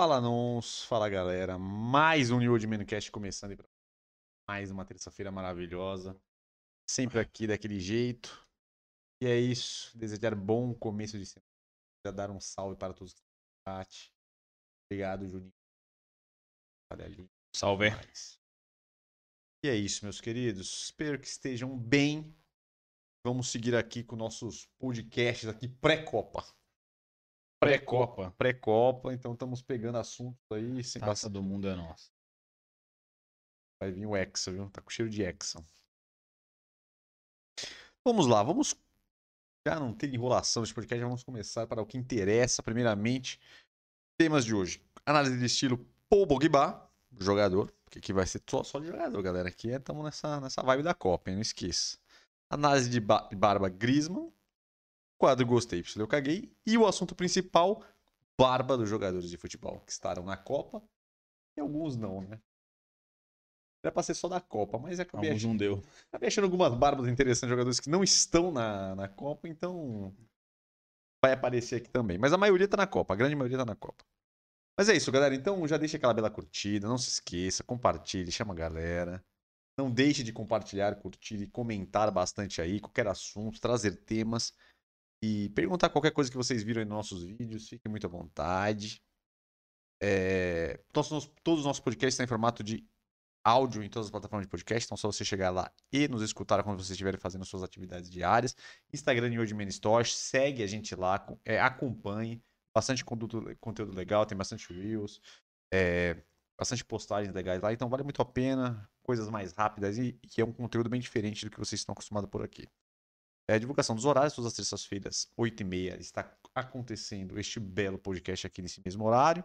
Fala nós, fala galera, mais um New Old Mancast começando aí pra mais uma terça-feira maravilhosa, sempre aqui daquele jeito. E é isso, desejar bom começo de semana, já dar um salve para todos que estão no chat. Obrigado, Juninho. Olha ali. Salve. E é isso, meus queridos. Espero que estejam bem. Vamos seguir aqui com nossos podcasts aqui pré-copa. Pré-Copa. Pré-copa, então estamos pegando assuntos aí sem Taça do mundo é nossa. Vai vir o Hexa, viu? Tá com cheiro de Hexa. Vamos lá, vamos. Já não tem enrolação nesse podcast, já vamos começar para o que interessa. Primeiramente, temas de hoje: análise de estilo Paul Pogba, jogador, porque aqui vai ser só, só de jogador, galera. Aqui estamos nessa, nessa vibe da Copa, hein? não esqueça. Análise de, ba- de barba Griezmann, quadro Gostei, eu caguei. E o assunto principal: barba dos jogadores de futebol que estarão na Copa e alguns não, né? Era pra ser só da Copa, mas acabei Alguns achando, não deu. acabei achando algumas barbas interessantes de jogadores que não estão na, na Copa, então vai aparecer aqui também. Mas a maioria tá na Copa, a grande maioria tá na Copa. Mas é isso, galera. Então já deixa aquela bela curtida, não se esqueça, compartilhe, chama a galera. Não deixe de compartilhar, curtir e comentar bastante aí, qualquer assunto, trazer temas e perguntar qualquer coisa que vocês viram aí nos nossos vídeos, fiquem muito à vontade. É, todos, todos os nossos podcasts estão em formato de áudio em todas as plataformas de podcast, então é só você chegar lá e nos escutar quando vocês estiverem fazendo suas atividades diárias. Instagram de Man Store, segue a gente lá, é, acompanhe, bastante conteúdo, conteúdo legal, tem bastante reels, é, bastante postagens legais lá, então vale muito a pena, coisas mais rápidas e, e é um conteúdo bem diferente do que vocês estão acostumados por aqui. É, divulgação dos horários, todas as terças-feiras, 8h30, está acontecendo este belo podcast aqui nesse mesmo horário.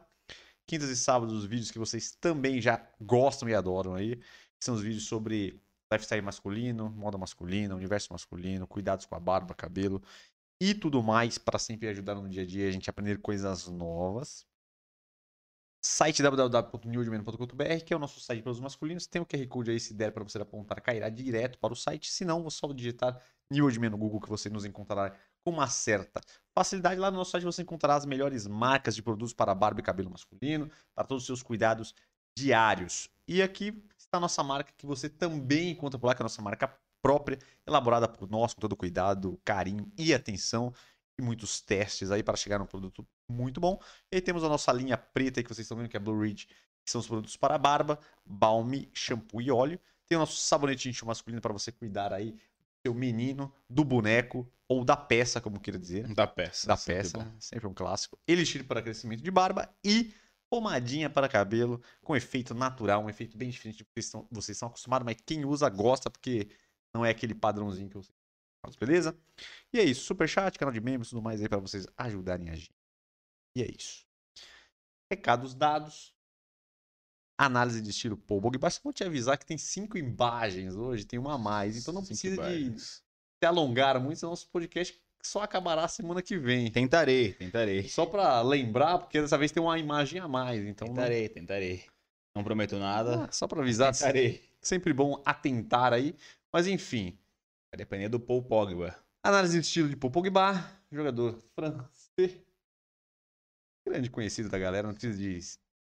Quintas e sábados, os vídeos que vocês também já gostam e adoram aí, são os vídeos sobre lifestyle masculino, moda masculina, universo masculino, cuidados com a barba, cabelo e tudo mais para sempre ajudar no dia a dia a gente a aprender coisas novas. Site www.newdman.com.br, que é o nosso site para os masculinos. Tem o QR Code aí, se der para você apontar, cairá direto para o site. Se não, você só digitar Old Man no Google que você nos encontrará com uma certa facilidade. Lá no nosso site você encontrará as melhores marcas de produtos para barba e cabelo masculino, para todos os seus cuidados diários. E aqui está a nossa marca que você também encontra por lá, que é a nossa marca própria, elaborada por nós com todo cuidado, carinho e atenção e muitos testes aí para chegar num produto muito bom. E aí temos a nossa linha preta aí que vocês estão vendo que é Blue Ridge, que são os produtos para barba, balme, shampoo e óleo. Tem o nosso sabonete íntimo masculino para você cuidar aí seu menino, do boneco ou da peça, como queira dizer Da peça. da sempre peça, bom. sempre um clássico. Elixir para crescimento de barba e pomadinha para cabelo com efeito natural, um efeito bem diferente do que vocês estão, vocês estão acostumados, mas quem usa gosta porque não é aquele padrãozinho que vocês fazem, beleza? E é isso, superchat, canal de membros, tudo mais aí para vocês ajudarem a gente. E é isso. Recados dados. Análise de estilo Paul Pogba. Só vou te avisar que tem cinco imagens hoje, tem uma a mais, então não Cinco precisa de imagens. se alongar muito, senão nosso podcast só acabará semana que vem. Tentarei, tentarei. Só pra lembrar, porque dessa vez tem uma imagem a mais, então não- Tentarei, tentarei. Não prometo nada. Ah, só pra avisar, Tentarei. sempre bom atentar aí. Mas enfim, Vai depender do Paul Pogba. análise de estilo de Paul Pogba, jogador francês, grande conhecido da galera, não precisa de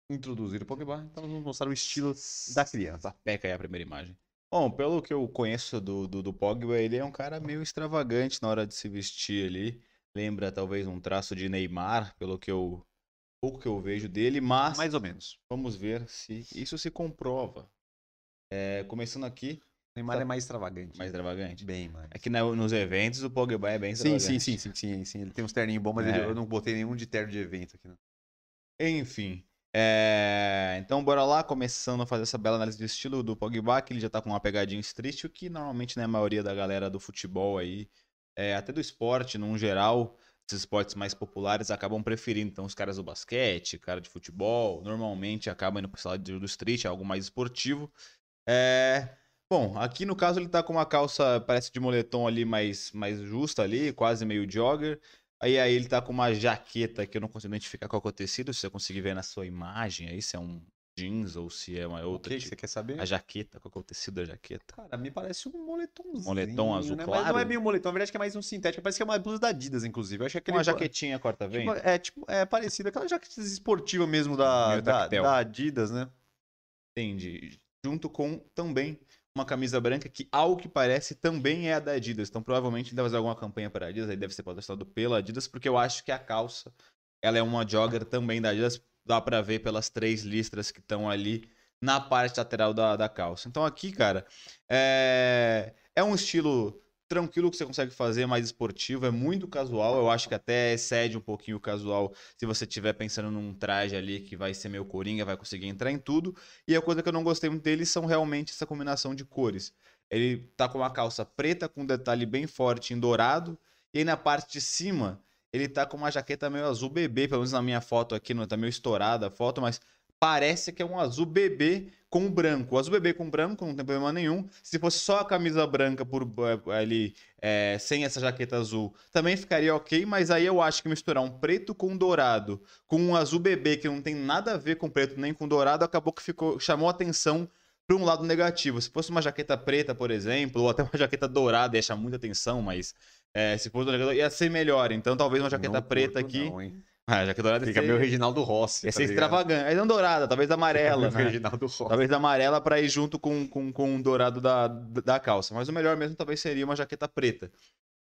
introduzir o Pogba, então vamos mostrar o estilo da criança. Peca aí a primeira imagem. Bom, pelo que eu conheço do, do, do Pogba, ele é um cara meio extravagante na hora de se vestir ali. Lembra talvez um traço de Neymar, pelo que eu pouco que eu vejo dele, mas Mais ou menos. vamos ver se isso se comprova. É, começando aqui, Neymar é mais extravagante. mais extravagante. Bem mais. Aqui na- nos eventos o Pogba é bem Sim, extravagante. sim, sim, sim, sim, sim. Ele tem uns terninhos bons, mas É. ele- eu não botei nenhum de terno de evento aqui. Não. Enfim. É, Então, bora lá, começando a fazer essa bela análise de estilo do Pogba, que ele já tá com uma pegadinha street, o que normalmente, né, a maioria da galera do futebol aí, é, até do esporte, num geral, esses esportes mais populares acabam preferindo. Então, os caras do basquete, cara de futebol, normalmente acabam indo pro lado do street, algo mais esportivo. É, Bom, aqui no caso ele tá com uma calça, parece de moletom ali, mais, mais justa ali, quase meio jogger. Aí, aí ele tá com uma jaqueta que eu não consigo identificar qual é o tecido, se você conseguir ver na sua imagem aí, se é um jeans ou se é uma O outra. que que tipo- você quer saber? A jaqueta, qual é o tecido da jaqueta? Cara, me parece um moletomzinho. Moletom azul né? Mas não claro? é meio moletom, na verdade que é mais um sintético. Parece que é uma blusa da Adidas, inclusive. Eu acho que é aquele... Uma jaquetinha tipo, corta-vento? é, tipo, é parecido. Aquela jaqueta esportiva mesmo da, da, da Adidas, né? Entendi. Junto com também uma camisa branca que, ao que parece, também é a da Adidas. Então, provavelmente, deve fazer alguma campanha para a Adidas, aí deve ser patrocinado pela Adidas, porque eu acho que a calça, ela é uma jogger também da Adidas, dá para ver pelas três listras que estão ali na parte lateral da, da calça. Então, aqui, cara, é, é um estilo tranquilo que você consegue fazer, mais esportivo, é muito casual, eu acho que até excede um pouquinho o casual se você estiver pensando num traje ali que vai ser meio coringa, vai conseguir entrar em tudo. E a coisa que eu não gostei muito dele são realmente essa combinação de cores. Ele tá com uma calça preta com um detalhe bem forte em dourado, e aí na parte de cima ele tá com uma jaqueta meio azul bebê, pelo menos na minha foto aqui, não tá meio estourada a foto, mas parece que é um azul bebê com branco. O azul bebê com branco não tem problema nenhum. Se fosse só a camisa branca por eh, ali, eh, sem essa jaqueta azul, também ficaria ok, mas aí eu acho que misturar um preto com dourado, com um azul bebê que não tem nada a ver com preto nem com dourado, acabou que ficou chamou atenção para um lado negativo. Se fosse uma jaqueta preta, por exemplo, ou até uma jaqueta dourada, ia chamar muita atenção, mas eh, se fosse uma jaqueta, ia ser melhor. Então talvez uma jaqueta Não preta aqui. não? Ah, a jaqueta dourada Fica ser, meio Reginaldo Rossi. ia tá ser ligado? extravagante. Aí não dourada, talvez amarela, né? Reginaldo Rossi. Talvez amarela para ir junto com, com, com o dourado da, da calça. Mas o melhor mesmo talvez seria uma jaqueta preta.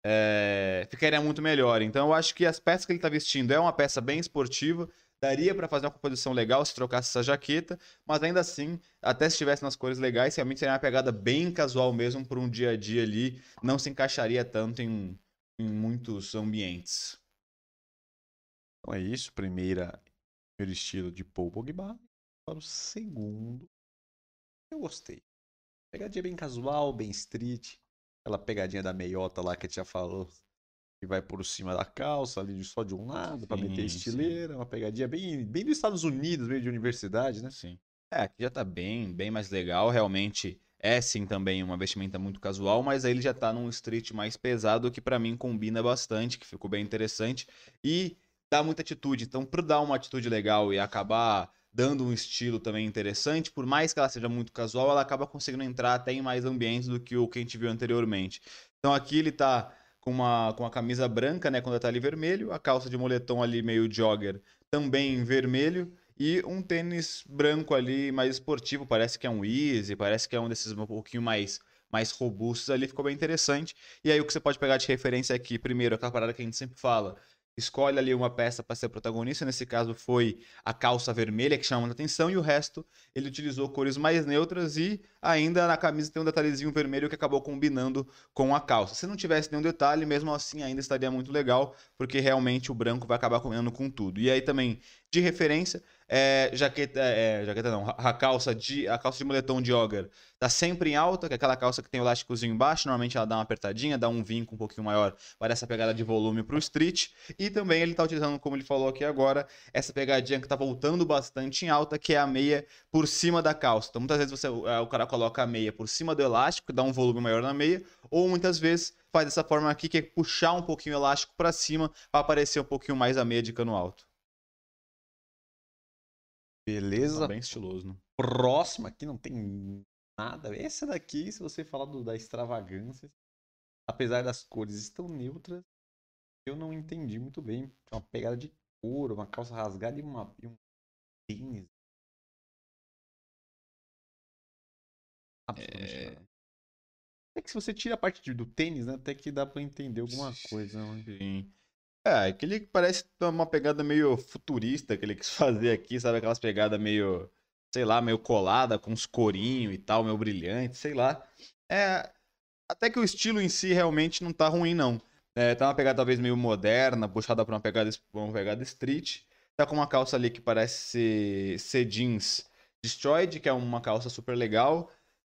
É, ficaria muito melhor. Então eu acho que as peças que ele tá vestindo é uma peça bem esportiva. Daria para fazer uma composição legal se trocasse essa jaqueta, mas ainda assim, até se estivesse nas cores legais, realmente seria uma pegada bem casual mesmo para um dia a dia ali. Não se encaixaria tanto em, em muitos ambientes. Então é isso. Primeira, primeiro estilo de Paul Pogba. Para o segundo, eu gostei. Pegadinha bem casual, bem street. Aquela pegadinha da meiota lá que a gente já falou. Que vai por cima da calça, ali só de um lado, para meter Sim, estileira. Uma pegadinha bem, bem dos Estados Unidos, meio de universidade, né? Sim. É, aqui já tá bem, bem mais legal. Realmente é sim também uma vestimenta muito casual, mas aí ele já tá num street mais pesado que pra mim combina bastante, que ficou bem interessante e dá muita atitude. Então, por dar uma atitude legal e acabar dando um estilo também interessante, por mais que ela seja muito casual, ela acaba conseguindo entrar até em mais ambientes do que o que a gente viu anteriormente. Então, aqui ele tá com uma, com a camisa branca, né, com detalhe vermelho, a calça de moletom ali meio jogger também em vermelho e um tênis branco ali mais esportivo, parece que é um Easy, parece que é um desses um pouquinho mais mais robustos ali, ficou bem interessante. E aí o que você pode pegar de referência aqui, primeiro, aquela parada que a gente sempre fala, escolhe ali uma peça para ser protagonista, nesse caso foi a calça vermelha que chama muita atenção e o resto ele utilizou cores mais neutras e ainda na camisa tem um detalhezinho vermelho que acabou combinando com a calça. Se não tivesse nenhum detalhe, mesmo assim ainda estaria muito legal, porque realmente o branco vai acabar combinando com tudo. E aí também de referência, é, jaqueta, é, jaqueta não, a calça de a calça de moletom de jogger tá sempre em alta, que é aquela calça que tem o elásticozinho embaixo, normalmente ela dá uma apertadinha, dá um vinco um pouquinho maior para essa pegada de volume pro street. E também ele tá utilizando, como ele falou aqui agora, essa pegadinha que tá voltando bastante em alta, que é a meia por cima da calça. Então muitas vezes você, é, o cara coloca a meia por cima do elástico, dá um volume maior na meia, ou muitas vezes faz dessa forma aqui, que é puxar um pouquinho o elástico para cima para aparecer um pouquinho mais a meia de cano alto. Beleza. Tá bem estiloso, né? Próxima aqui não tem nada. Essa daqui, se você falar do- da extravagância, apesar das cores estão neutras, eu não entendi muito bem. Uma pegada de couro, uma calça rasgada e, uma, e um tênis. Absolutamente É. É que se você tira a parte do tênis, né, até que dá pra entender alguma coisa. né? É, aquele que parece uma pegada meio futurista que ele quis fazer aqui, sabe? Aquelas pegadas meio, sei lá, meio colada, com uns corinhos e tal, meio brilhante, sei lá. É, até que o estilo em si realmente não tá ruim, não. É, tá uma pegada talvez meio moderna, puxada pra uma pegada, uma pegada street. Tá com uma calça ali que parece ser, ser jeans destroyed, que é uma calça super legal.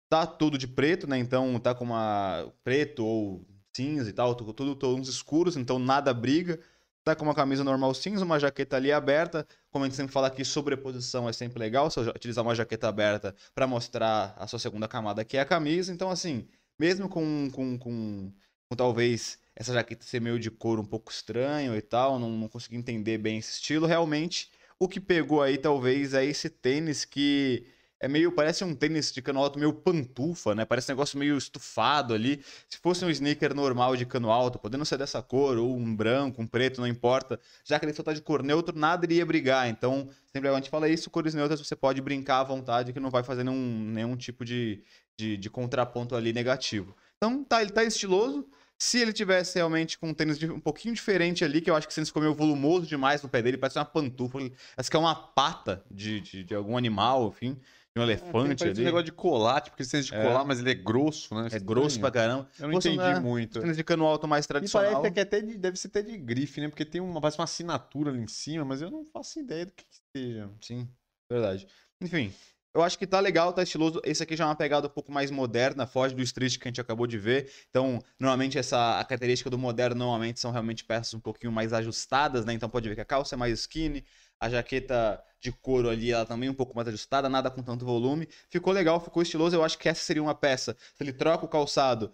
Tá tudo de preto, né? Então tá com uma preto ou cinza e tal, tudo, tons escuros, então nada briga. Tá com uma camisa normal cinza, uma jaqueta ali aberta. Como a gente sempre fala aqui, sobreposição é sempre legal, você utilizar uma jaqueta aberta para mostrar a sua segunda camada, que é a camisa. Então, assim, mesmo com, com, com, com talvez essa jaqueta ser meio de couro um pouco estranho e tal, não, não consegui entender bem esse estilo, realmente O que pegou aí, talvez, é esse tênis que é meio, parece um tênis de cano alto meio pantufa, né? Parece um negócio meio estufado ali. Se fosse um sneaker normal de cano alto, podendo ser dessa cor, ou um branco, um preto, não importa. Já que ele só tá de cor neutro, nada iria brigar. Então, sempre a gente fala isso, cores neutras você pode brincar à vontade, que não vai fazer nenhum, nenhum tipo de, de, de contraponto ali negativo. Então, tá, ele tá estiloso. Se ele tivesse realmente com um tênis um pouquinho diferente ali, que eu acho que esse tênis ficou meio volumoso demais no pé dele, parece uma pantufa, parece que é uma pata de, de, de algum animal, enfim um elefante é, ali. um negócio de colar, tipo que tênis de É. colar, mas ele é grosso, né? É grosso pra caramba. Eu não Fosse, entendi né, muito. Tênis de cano alto mais E tradicional. parece que é até de- deve ser até de grife, né? Porque tem uma, parece uma assinatura ali em cima, mas eu não faço ideia do que, que seja. Sim, verdade. Enfim, eu acho que tá legal, tá estiloso. Esse aqui já é uma pegada um pouco mais moderna, foge do street que a gente acabou de ver. Então, normalmente essa a característica do moderno normalmente são realmente peças um pouquinho mais ajustadas, né? Então pode ver que a calça é mais skinny, a jaqueta de couro ali, ela também um pouco mais ajustada, nada com tanto volume. Ficou legal, ficou estiloso. Eu acho que essa seria uma peça. Se ele troca o calçado,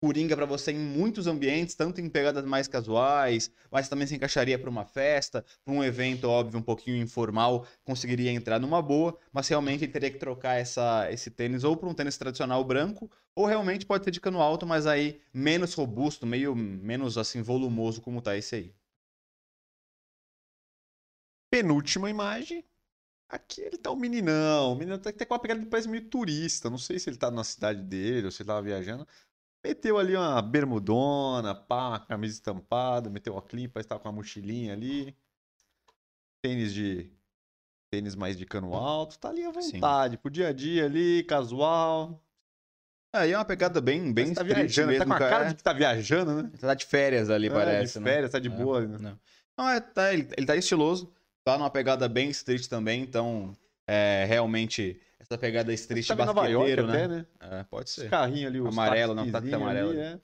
coringa pra você em muitos ambientes, tanto em pegadas mais casuais, mas também se encaixaria para uma festa, para um evento óbvio um pouquinho informal, conseguiria entrar numa boa, mas realmente ele teria que trocar essa, esse tênis ou para um tênis tradicional branco, ou realmente pode ser de cano alto, mas aí menos robusto, meio menos assim volumoso como tá esse aí. Penúltima imagem. Aqui ele tá um meninão. O menino tá, tá com uma pegada que parece meio turista. Não sei se ele tá na cidade dele ou se ele tava viajando. Meteu ali uma bermudona, pá, camisa estampada, meteu a clipa, parece que tava com uma mochilinha ali. Tênis de. Tênis mais de cano alto. Tá ali à Sim. vontade. Pro dia a dia ali, casual. Aí é uma pegada bem bem tá viajando. mesmo, tá com a cara. cara de que tá viajando, né? Tá de férias ali, É, parece, de né? férias, tá de É. boa. Né? Não. Não, é, tá, ele, ele tá estiloso, tá numa pegada bem street também, então é, realmente essa pegada street York basqueteiro, até, né? né? É, pode ser. Esse carrinho ali, os Amarelo, não, táxi amarelo. ali, é.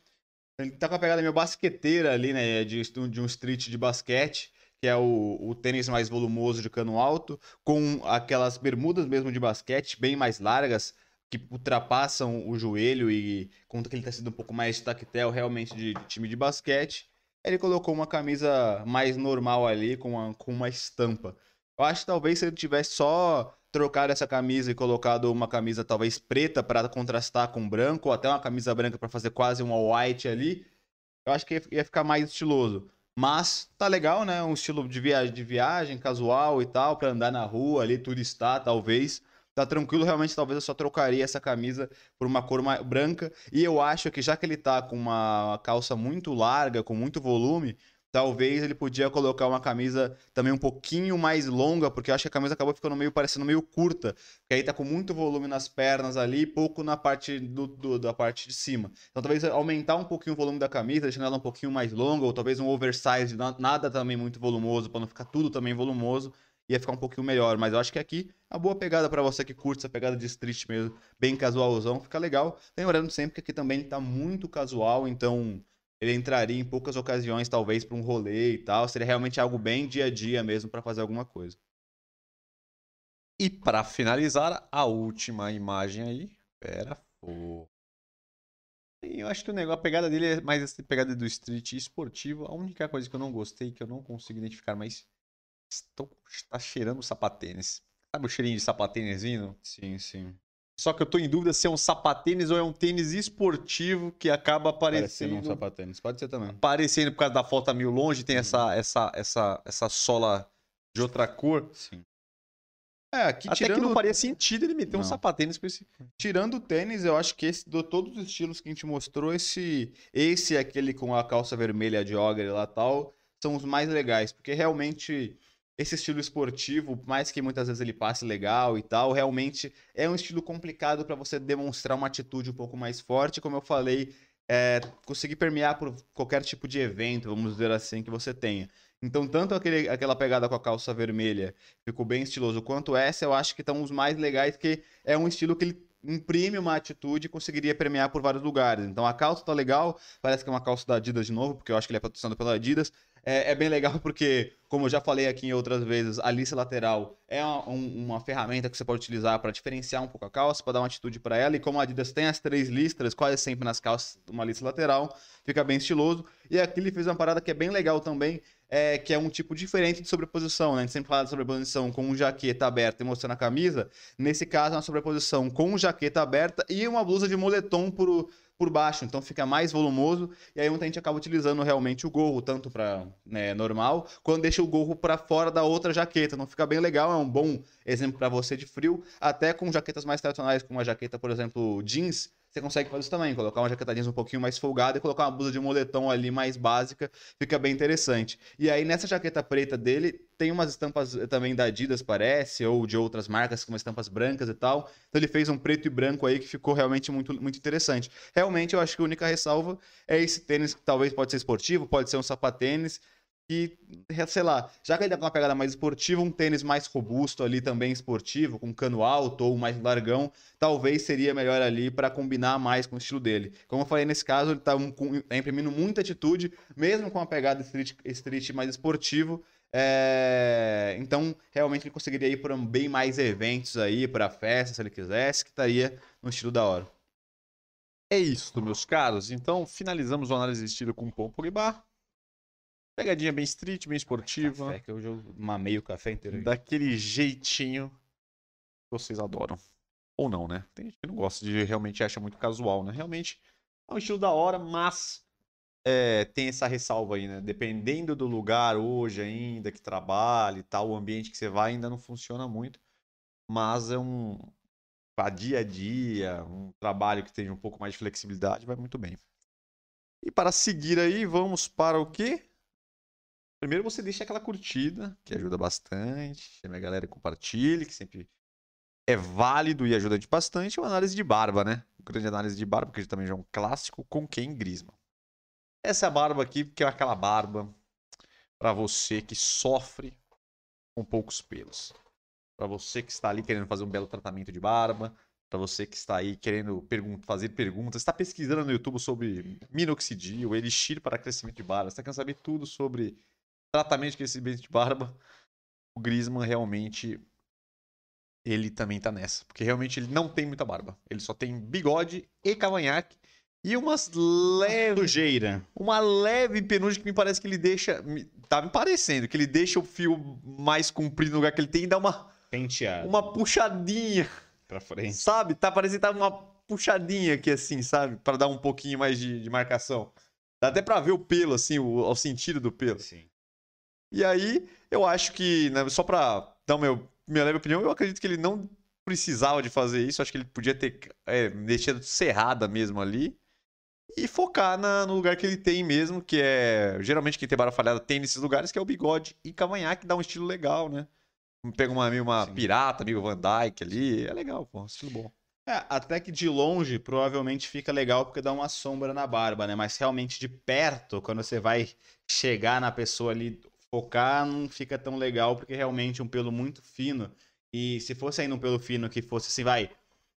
Ele tá com a pegada meio basqueteira ali, né? De, de um street de basquete, que é o, o tênis mais volumoso de cano alto, com aquelas bermudas mesmo de basquete, bem mais largas, que ultrapassam o joelho e conta que ele tá sendo um pouco mais tactel realmente de, de time de basquete. Ele colocou uma camisa mais normal ali, com uma, com uma estampa. Eu acho que talvez se ele tivesse só trocado essa camisa e colocado uma camisa talvez preta para contrastar com branco, ou até uma camisa branca para fazer quase um all white ali, eu acho que ia- ficar mais estiloso. Mas tá legal, né? Um estilo de viagem, de viagem casual e tal, para andar na rua ali, turistar, talvez. Tá tranquilo, realmente, talvez eu só trocaria essa camisa por uma cor branca. E eu acho que já que ele tá com uma calça muito larga, com muito volume, talvez ele podia colocar uma camisa também um pouquinho mais longa, porque eu acho que a camisa acabou ficando meio parecendo meio curta. Porque aí tá com muito volume nas pernas ali e pouco na parte do, do- da parte de cima. Então talvez aumentar um pouquinho o volume da camisa, deixando ela um pouquinho mais longa, ou talvez um oversize, na- nada também muito volumoso, para não ficar tudo também volumoso, ia ficar um pouquinho melhor. Mas eu acho que aqui, a boa pegada para você que curte essa pegada de street mesmo, bem casualzão, fica legal. Lembrando sempre que aqui também tá muito casual, então ele entraria em poucas ocasiões, talvez, para um rolê e tal. Seria realmente algo bem dia a dia mesmo para fazer alguma coisa. E pra finalizar, a última imagem aí. Pera, pô. Eu acho que o negócio, a pegada dele é mais essa pegada do street esportivo. A única coisa que eu não gostei, que eu não consigo identificar, mas estou, está cheirando sapatênis. Sabe o cheirinho de sapatênis vindo? Sim, sim. Só que eu tô em dúvida se é um sapatênis ou é um tênis esportivo que acaba Parecendo aparecendo. um sapatênis. Pode ser também. Aparecendo por causa da foto meio longe, tem Uhum. essa, essa, essa, essa sola de outra cor. Sim. É, aqui Até tirando, que não faria sentido ele meter um Não. sapatênis com esse. tirando o tênis, eu acho que esse, de todos os estilos que a gente mostrou, esse, esse aquele com a calça vermelha jogger lá tal, são os mais legais, porque realmente esse estilo esportivo, por mais que muitas vezes ele passe legal e tal, realmente é um estilo complicado para você demonstrar uma atitude um pouco mais forte, como eu falei, é, conseguir permear por qualquer tipo de evento, vamos dizer assim, que você tenha. Então, tanto aquele, aquela pegada com a calça vermelha ficou bem estiloso, quanto essa, eu acho que estão os mais legais, que é um estilo que ele imprime uma atitude e conseguiria permear por vários lugares. Então a calça tá legal, parece que é uma calça da Adidas de novo, porque eu acho que ele é patrocinado pela Adidas. É, é bem legal porque, como eu já falei aqui em outras vezes, a lista lateral é uma, um- uma ferramenta que você pode utilizar para diferenciar um pouco a calça, para dar uma atitude para ela. E como a Adidas tem as três listras, quase sempre nas calças, uma lista lateral, fica bem estiloso. E aqui ele fez uma parada que é bem legal também, é, que é um tipo diferente de sobreposição, né? A gente sempre fala de sobreposição com jaqueta aberta e mostrando a camisa. Nesse caso, é uma sobreposição com jaqueta aberta e uma blusa de moletom por, por baixo, então fica mais volumoso. E aí muita gente acaba utilizando realmente o gorro, tanto para né, normal, quando deixa o gorro para fora da outra jaqueta. Não fica bem legal, é um bom exemplo para você de frio. Até com jaquetas mais tradicionais, como uma jaqueta, por exemplo, jeans, você consegue fazer isso também, colocar uma jaqueta jeans um pouquinho mais folgada e colocar uma blusa de moletom ali mais básica, fica bem interessante. E aí nessa jaqueta preta dele tem umas estampas eh, também da Adidas, parece, ou de outras marcas com estampas brancas e tal. Então ele fez um preto e branco aí que ficou realmente muito, muito interessante. Realmente eu acho que a única ressalva é esse tênis que talvez pode ser esportivo, pode ser um sapatênis, que, sei lá, já que ele dá uma pegada mais esportiva, um tênis mais robusto ali também esportivo, com cano alto ou mais largão, talvez seria melhor ali para combinar mais com o estilo dele. Como eu falei nesse caso, ele está um, tá imprimindo muita atitude, mesmo com uma pegada street, street mais esportivo. É... Então, realmente ele conseguiria ir para bem mais eventos aí, para festas, se ele quisesse, que estaria no estilo da hora. É isso, meus caros. Então, finalizamos o análise de estilo com o Pogba. Pegadinha bem street, bem esportiva. Café, que hoje eu mamei o café inteiro. Daquele jeitinho que vocês adoram. Ou não, né? Tem gente que não gosta de realmente acha muito casual, né? Realmente é um estilo da hora, mas é, tem essa ressalva aí, né? Dependendo do lugar hoje ainda que trabalhe e tal, o ambiente que você vai ainda não funciona muito. Mas é um. Para dia a dia, um trabalho que tenha um pouco mais de flexibilidade, vai muito bem. E para seguir aí, vamos para o quê? Primeiro você deixa aquela curtida, que ajuda bastante. Chama a galera, compartilhe, que sempre é válido e ajuda gente bastante. Uma análise de barba, né? grande análise de barba, que também já é um clássico, com quem Grisma. Essa é barba aqui, que é aquela barba para você que sofre com poucos pelos. Para você que está ali querendo fazer um belo tratamento de barba, para você que está aí querendo pergun fazer perguntas, está pesquisando no YouTube sobre minoxidil, elixir para crescimento de barba, está querendo saber tudo sobre tratamento de crescimento de barba, o Griezmann realmente ele também tá nessa, porque realmente ele não tem muita barba. Ele só tem bigode e cavanhaque e umas leve sujeira, uma leve penugem que me parece que ele deixa, tá me parecendo que ele deixa o fio mais comprido no lugar que ele tem e dá uma penteada, uma puxadinha para frente. Sabe? Tá parecendo que tá uma puxadinha aqui assim, sabe? Para dar um pouquinho mais de, de marcação. Dá até para ver o pelo assim, o, o sentido do pelo. Sim. E aí, eu acho que, né, só pra dar meu, minha leve opinião, eu acredito que ele não precisava de fazer isso. Acho que ele podia ter é, deixado cerrada mesmo ali. E focar na, no lugar que ele tem mesmo, que é. Geralmente quem tem barra falhada tem nesses lugares, que é o bigode e cavanhaque, dá um estilo legal, né? Pega uma, uma pirata, amigo Van Dyke ali. É legal, pô, um estilo bom. É, até que de longe provavelmente fica legal porque dá uma sombra na barba, né? Mas realmente de perto, quando você vai chegar na pessoa ali focar não fica tão legal, porque realmente é um pelo muito fino. E se fosse ainda um pelo fino que fosse assim, vai.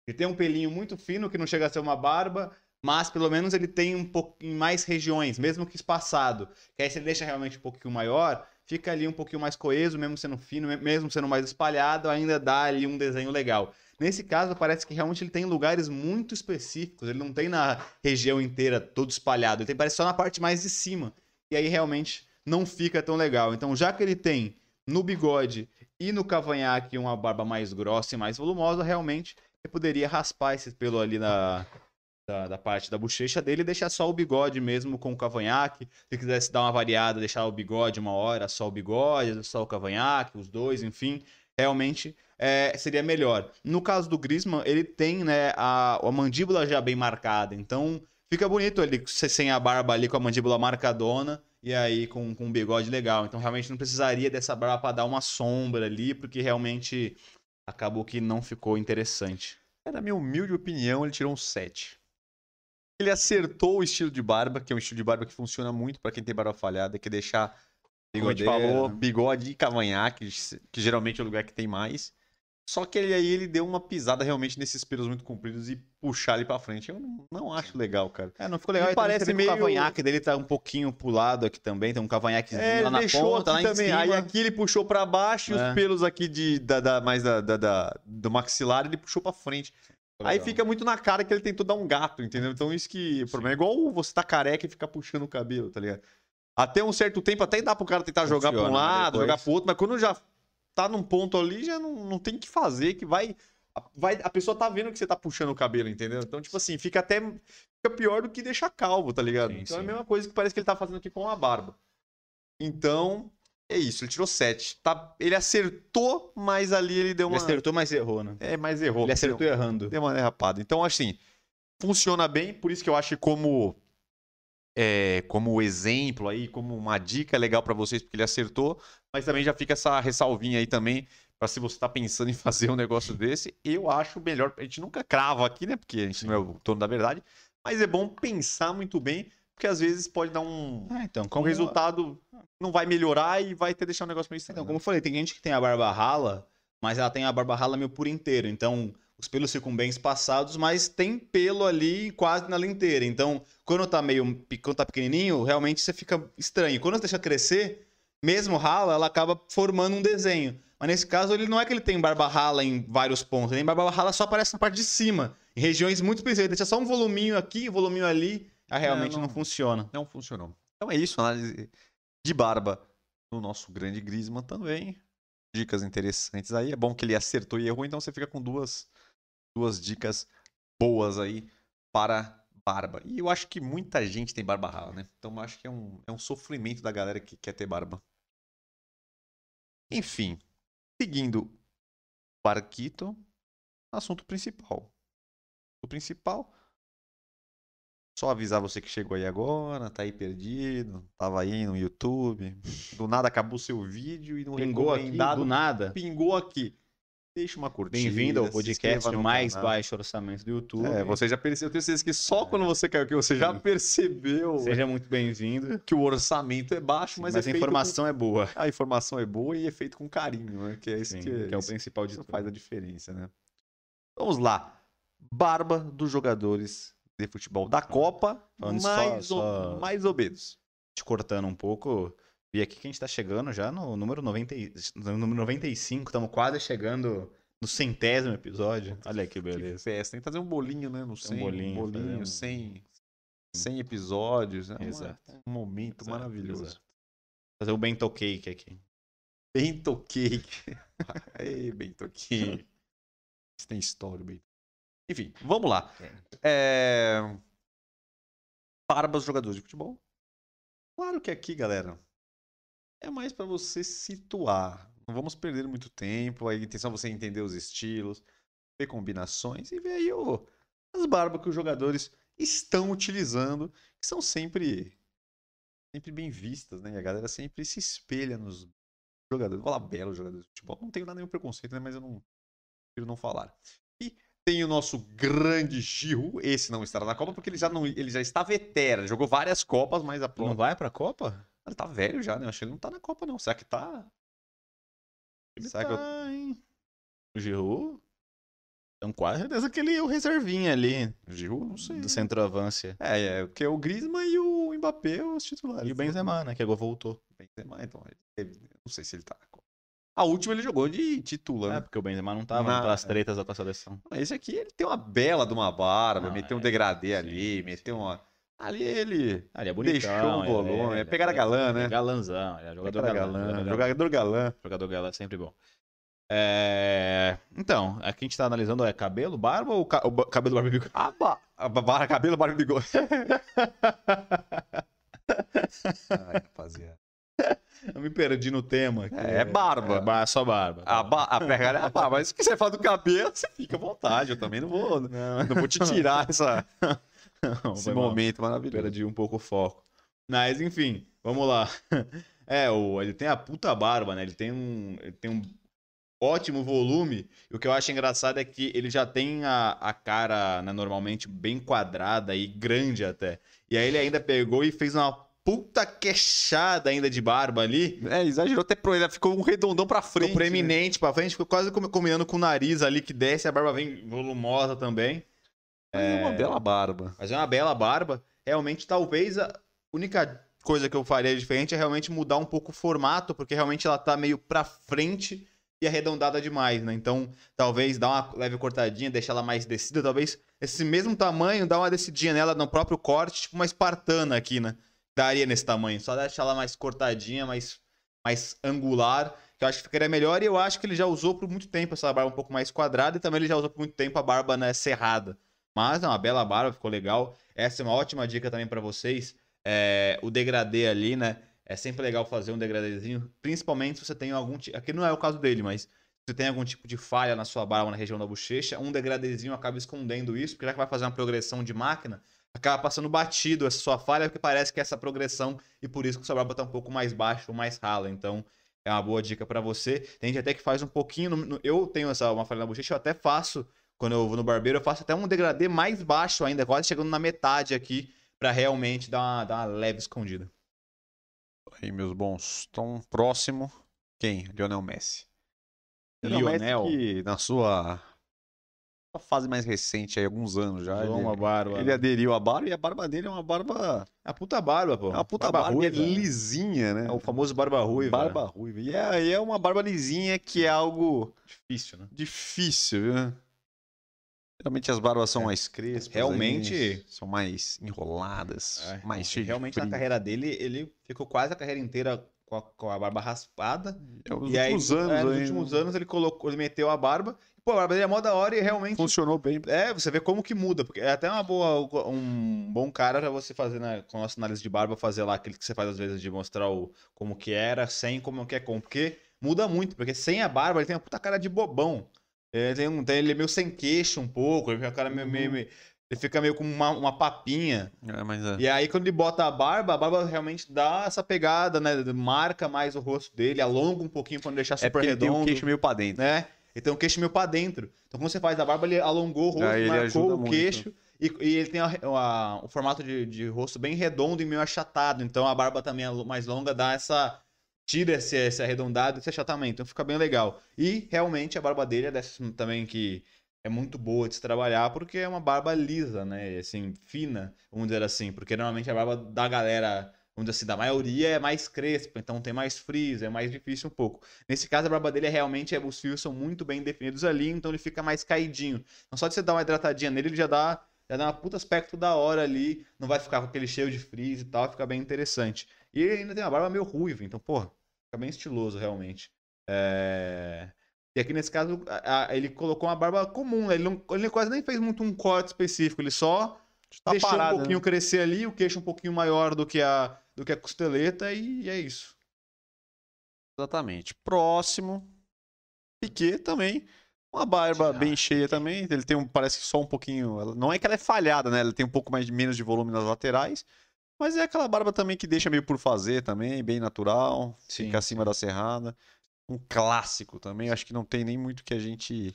Ele tem um pelinho muito fino que não chega a ser uma barba, mas pelo menos ele tem um pouquinho mais regiões, mesmo que espaçado. Que aí ele deixa realmente um pouquinho maior, fica ali um pouquinho mais coeso, mesmo sendo fino, mesmo sendo mais espalhado, ainda dá ali um desenho legal. Nesse caso, parece que realmente ele tem lugares muito específicos, ele não tem na região inteira todo espalhado, ele tem parece só na parte mais de cima. E aí realmente não fica tão legal. Então, já que ele tem no bigode e no cavanhaque uma barba mais grossa e mais volumosa, realmente você poderia raspar esse pelo ali na, da, da, parte da bochecha dele e deixar só o bigode mesmo com o cavanhaque. Se quisesse dar uma variada, deixar o bigode uma hora, só o bigode, só o cavanhaque, os dois, enfim, realmente é, seria melhor. No caso do Grisman, ele tem né, a, a mandíbula já bem marcada, então fica bonito ele sem a barba ali com a mandíbula marcadona e aí com, com um bigode legal. Então realmente não precisaria dessa barba para dar uma sombra ali, porque realmente acabou que não ficou interessante. É, na minha humilde opinião, ele tirou um 7. Ele acertou o estilo de barba, que é um estilo de barba que funciona muito para quem tem barba falhada, que é deixar, gente falou, bigode e cavanhaque, que geralmente é o lugar que tem mais. Só que ele, aí ele deu uma pisada realmente nesses pelos muito compridos e puxar ele pra frente. Eu não, não acho legal, cara. É, não ficou legal. Me parece meio... O cavanhaque dele tá um pouquinho pulado aqui também. Tem um cavanhaque é, lá na ponta, lá também. Aí aqui ele puxou pra baixo é. e os pelos aqui de, da, da mais da, da, da, do maxilar ele puxou pra frente. Aí fica muito na cara que ele tentou dar um gato, entendeu? Então isso que... O problema é igual você tá careca e ficar puxando o cabelo, tá ligado? Até um certo tempo, até dá pro cara tentar jogar pra um Funciona, mas lado, depois- jogar pro outro, mas quando já tá num ponto ali, já não, não tem o que fazer, que vai, vai. A pessoa tá vendo que você tá puxando o cabelo, entendeu? Então, tipo assim, fica até. Fica pior do que deixar calvo, tá ligado? Sim, então é a sim. mesma coisa que parece que ele tá fazendo aqui com a barba. Então, é isso, ele tirou 7. Tá, ele acertou, mas ali ele deu uma. Ele acertou, mas errou, né? É, mas errou. Ele acertou errando. Deu uma derrapada. Então, assim, funciona bem, por isso que eu acho que como é, como exemplo aí, como uma dica legal pra vocês, porque ele acertou, mas também já fica essa ressalvinha aí também, pra se você tá pensando em fazer um negócio desse, eu acho melhor, a gente nunca crava aqui, né, porque a gente não é o dono da verdade, mas é bom pensar muito bem, porque às vezes pode dar um, Ah, então, um como resultado, não vai melhorar e vai ter deixar o negócio meio estranho. Então, como eu falei, tem gente que tem a barba rala, mas ela tem a barba rala meio por inteiro. Então, os pelos ficam bem espaçados, mas tem pelo ali quase na inteira. Então, quando tá meio quando tá pequenininho, realmente você fica estranho. Quando você deixa crescer, mesmo rala, ela acaba formando um desenho. Mas nesse caso, ele não é que ele tem barba rala em vários pontos, ele tem barba rala só aparece na parte de cima, em regiões muito específicas. Deixa só um voluminho aqui, um voluminho ali, aí realmente não- não funciona. Não funcionou. Então é isso, análise de barba no nosso grande Griezmann também. Dicas interessantes aí. É bom que ele acertou e errou, então você fica com duas, duas dicas boas aí para barba. E eu acho que muita gente tem barba rala, né? Então eu acho que é um, é um sofrimento da galera que quer ter barba. Enfim, seguindo Barquito, assunto principal. O principal só avisar você que chegou aí agora, tá aí perdido, tava aí no YouTube, do nada acabou seu vídeo e não Pingou aqui do nada. pingou aqui. Deixa uma curtida. Bem-vindo ao podcast mais canal. baixo orçamento do YouTube. É, você já percebeu, eu tenho certeza que só quando você caiu aqui você já Sim. percebeu Seja muito bem-vindo. que o orçamento é baixo, mas, Mas, é a informação é boa. com... a informação é boa e é feito com carinho, né? Que é isso Sim, que, que é o principal de tudo. faz a diferença, né? Vamos lá. Barba dos jogadores de futebol da Copa, só- mais, só- ou, mais obedos. Te cortando um pouco, vi aqui que a gente tá chegando já no número, 90, e- no número 95, estamos quase chegando no centésimo episódio. Olha que Que beleza. festa. Tem que fazer um bolinho, né? No 100, um bolinho, bolinho, fazer um- 100, 100 episódios. É uma- Exato. um momento Exato, maravilhoso. exato. Fazer o bento cake aqui. Bento Cake. Ei, Bento Cake. Isso tem história, Bento. Enfim, vamos lá. É... Barbas jogadores de futebol. Claro que aqui, galera, é mais pra você situar. Não vamos perder muito tempo. A intenção é você entender os estilos, ver combinações e ver aí o... as barbas que os jogadores estão utilizando, que são sempre sempre bem vistas, né? E a galera sempre se espelha nos jogadores. Vou falar belos jogadores de futebol. Não tenho nada nenhum preconceito, né? Mas eu não prefiro não falar. E tem o nosso grande Giroud. Esse não estará na Copa porque ele já não, ele já está veterano. Jogou várias Copas, mas a Não prova vai pra Copa? Ele tá velho já, né? Eu acho que ele não tá na Copa não. Será que tá? Ele Será que eu- tá, hein? O Giroud? Então quase certeza que ele é o reservinha ali Giroud? Não sei. do centroavância. É, é, porque o Griezmann e o Mbappé os titulares. E o Benzema, né? Que agora voltou. Benzema, então. ele- Não sei se ele tá na Copa. A última ele jogou de titular. É, né? porque o Benzema não tava Na- pelas tretas da seleção. Esse aqui, ele tem uma bela de uma barba, Não, meteu um é, degradê sim, ali, sim. meteu uma. Ali ele Ah, ele é bonitão. deixou um ele volume. É, ele pegar a galã, né? É galanzão, ele é jogador a galã. galã, jogador galã. Jogador galã é sempre bom. É... Então, aqui a gente tá analisando é cabelo, barba ou ca- o ba- cabelo, barba e bigode? A, ba... a ba- barra, cabelo, barba e bigode. Ai, rapaziada. Eu me perdi no tema. que É, é barba. É só barba. A, ba... a pegada é a barba. Mas se quiser falar do cabelo, você fica à vontade. Eu também não vou. Não Não, vou te tirar essa... não, esse foi mal. momento maravilhoso. Perdi um pouco o foco. Mas, enfim, vamos lá. É, o, ele tem a puta barba, né? Ele tem um, ele tem um ótimo volume. E o que eu acho engraçado é que ele já tem a, a cara, né, normalmente, bem quadrada e grande até. E aí ele ainda pegou e fez uma puta queixada ainda de barba ali. É, exagerou até pro ele. Ficou um redondão pra frente. Ficou né? preeminente pra frente, ficou quase com- combinando com o nariz ali que desce, a barba vem volumosa também. É uma bela barba. Mas é uma bela barba. Realmente, talvez a única coisa que eu faria diferente é realmente mudar um pouco o formato, porque realmente ela tá meio pra frente e arredondada demais, né? Então, talvez dar uma leve cortadinha, deixar ela mais descida, talvez esse mesmo tamanho, dar uma descidinha nela no próprio corte, tipo uma espartana aqui, né? daria nesse tamanho. Só deixar ela mais cortadinha, mais, mais angular, que eu acho que ficaria melhor. E eu acho que ele já usou por muito tempo essa barba um pouco mais quadrada e também ele já usou por muito tempo a barba né, cerrada. Mas é uma bela barba, ficou legal. Essa é uma ótima dica também para vocês. É, o degradê ali, né? É sempre legal fazer um degradêzinho, principalmente se você tem algum tipo. Aqui não é o caso dele, mas se você tem algum tipo de falha na sua barba, na região da bochecha, um degradêzinho acaba escondendo isso, porque já que vai fazer uma progressão de máquina, acaba passando batido essa sua falha, porque parece que é essa progressão e por isso que sua barba tá um pouco mais baixa ou mais rala. Então, é uma boa dica para você. Tem gente até que faz um pouquinho. No, eu tenho essa uma falha na bochecha, eu até faço. Quando eu vou no barbeiro, eu faço até um degradê mais baixo ainda, quase chegando na metade aqui, para realmente dar uma, dar uma leve escondida. Aí, meus bons. Então, próximo, quem? Lionel Messi. Lionel. Messi que, na sua fase mais recente, aí, alguns anos já, ele, uma barba. ele aderiu à barba e a barba dele é uma barba. É a puta barba, pô. É uma puta barba, é ruiva. lisinha, né? É o famoso barba ruiva. Barba ruiva. E é, e é uma barba lisinha que é algo Difícil, né? difícil, viu? Geralmente as barbas são É. mais crespas. Realmente- aí, são mais enroladas, É, mais cheias Realmente na carreira dele, ele ficou quase a carreira inteira com a, com a barba raspada. É, os e aí, últimos anos, é, nos aí, últimos anos ele colocou, ele meteu a barba. Pô, a barba dele é mó da hora e realmente. funcionou bem. É, você vê como que muda, porque é até uma boa, um bom cara pra você fazer, né, com a nossa análise de barba, fazer lá aquele que você faz às vezes de mostrar o, como que era, sem como que é com, porque muda muito, porque sem a barba ele tem uma puta cara de bobão. Ele, tem um, tem- ele é meio sem queixo um pouco, ele fica, cara meio, Uhum. meio- meio- ele fica meio com uma, uma papinha. É, mas é. E aí, quando ele bota a barba, a barba realmente dá essa pegada, né? Marca mais o rosto dele, alonga um pouquinho pra não deixar É super porque ele tem redondo. o queixo meio pra dentro. né? Ele tem o queixo meio pra dentro. Então, quando você faz a barba, ele alongou o rosto, Aí marcou o muito. queixo. E, e ele tem a- a- o formato de, de rosto bem redondo e meio achatado. Então, a barba também é mais longa dá essa. Tira esse, esse arredondado, esse achatamento. Então, fica bem legal. E, realmente, a barba dele é dessas também que é muito boa de se trabalhar, porque é uma barba lisa, né? Assim, fina, vamos dizer assim. Porque, normalmente, a barba da galera, vamos dizer assim, da maioria é mais crespa. Então, tem mais frizz, é mais difícil um pouco. Nesse caso, a barba dele é realmente, é, os fios são muito bem definidos ali, então ele fica mais caidinho. Então só de você dar uma hidratadinha nele, ele já dá, já dá um puta aspecto da hora ali, não vai ficar com aquele cheio de frizz e tal, fica bem interessante. E ele ainda tem uma barba meio ruiva, então, porra, fica bem estiloso realmente. É... E aqui nesse caso, a- a- ele colocou uma barba comum, né? ele, não, ele quase nem fez muito um corte específico, ele só Tá deixou parado, um pouquinho né? crescer ali, o queixo um pouquinho maior do que a, do que a costeleta, e é isso. Exatamente. Próximo. Piquet também. Uma barba bem cheia também. Ele tem um, parece que só um pouquinho. Não é que ela é falhada, né? Ela tem um pouco mais menos de volume nas laterais. Mas é aquela barba também que deixa meio por fazer também, bem natural. Sim, fica acima da serrada. Um clássico também. Acho que não tem nem muito que a gente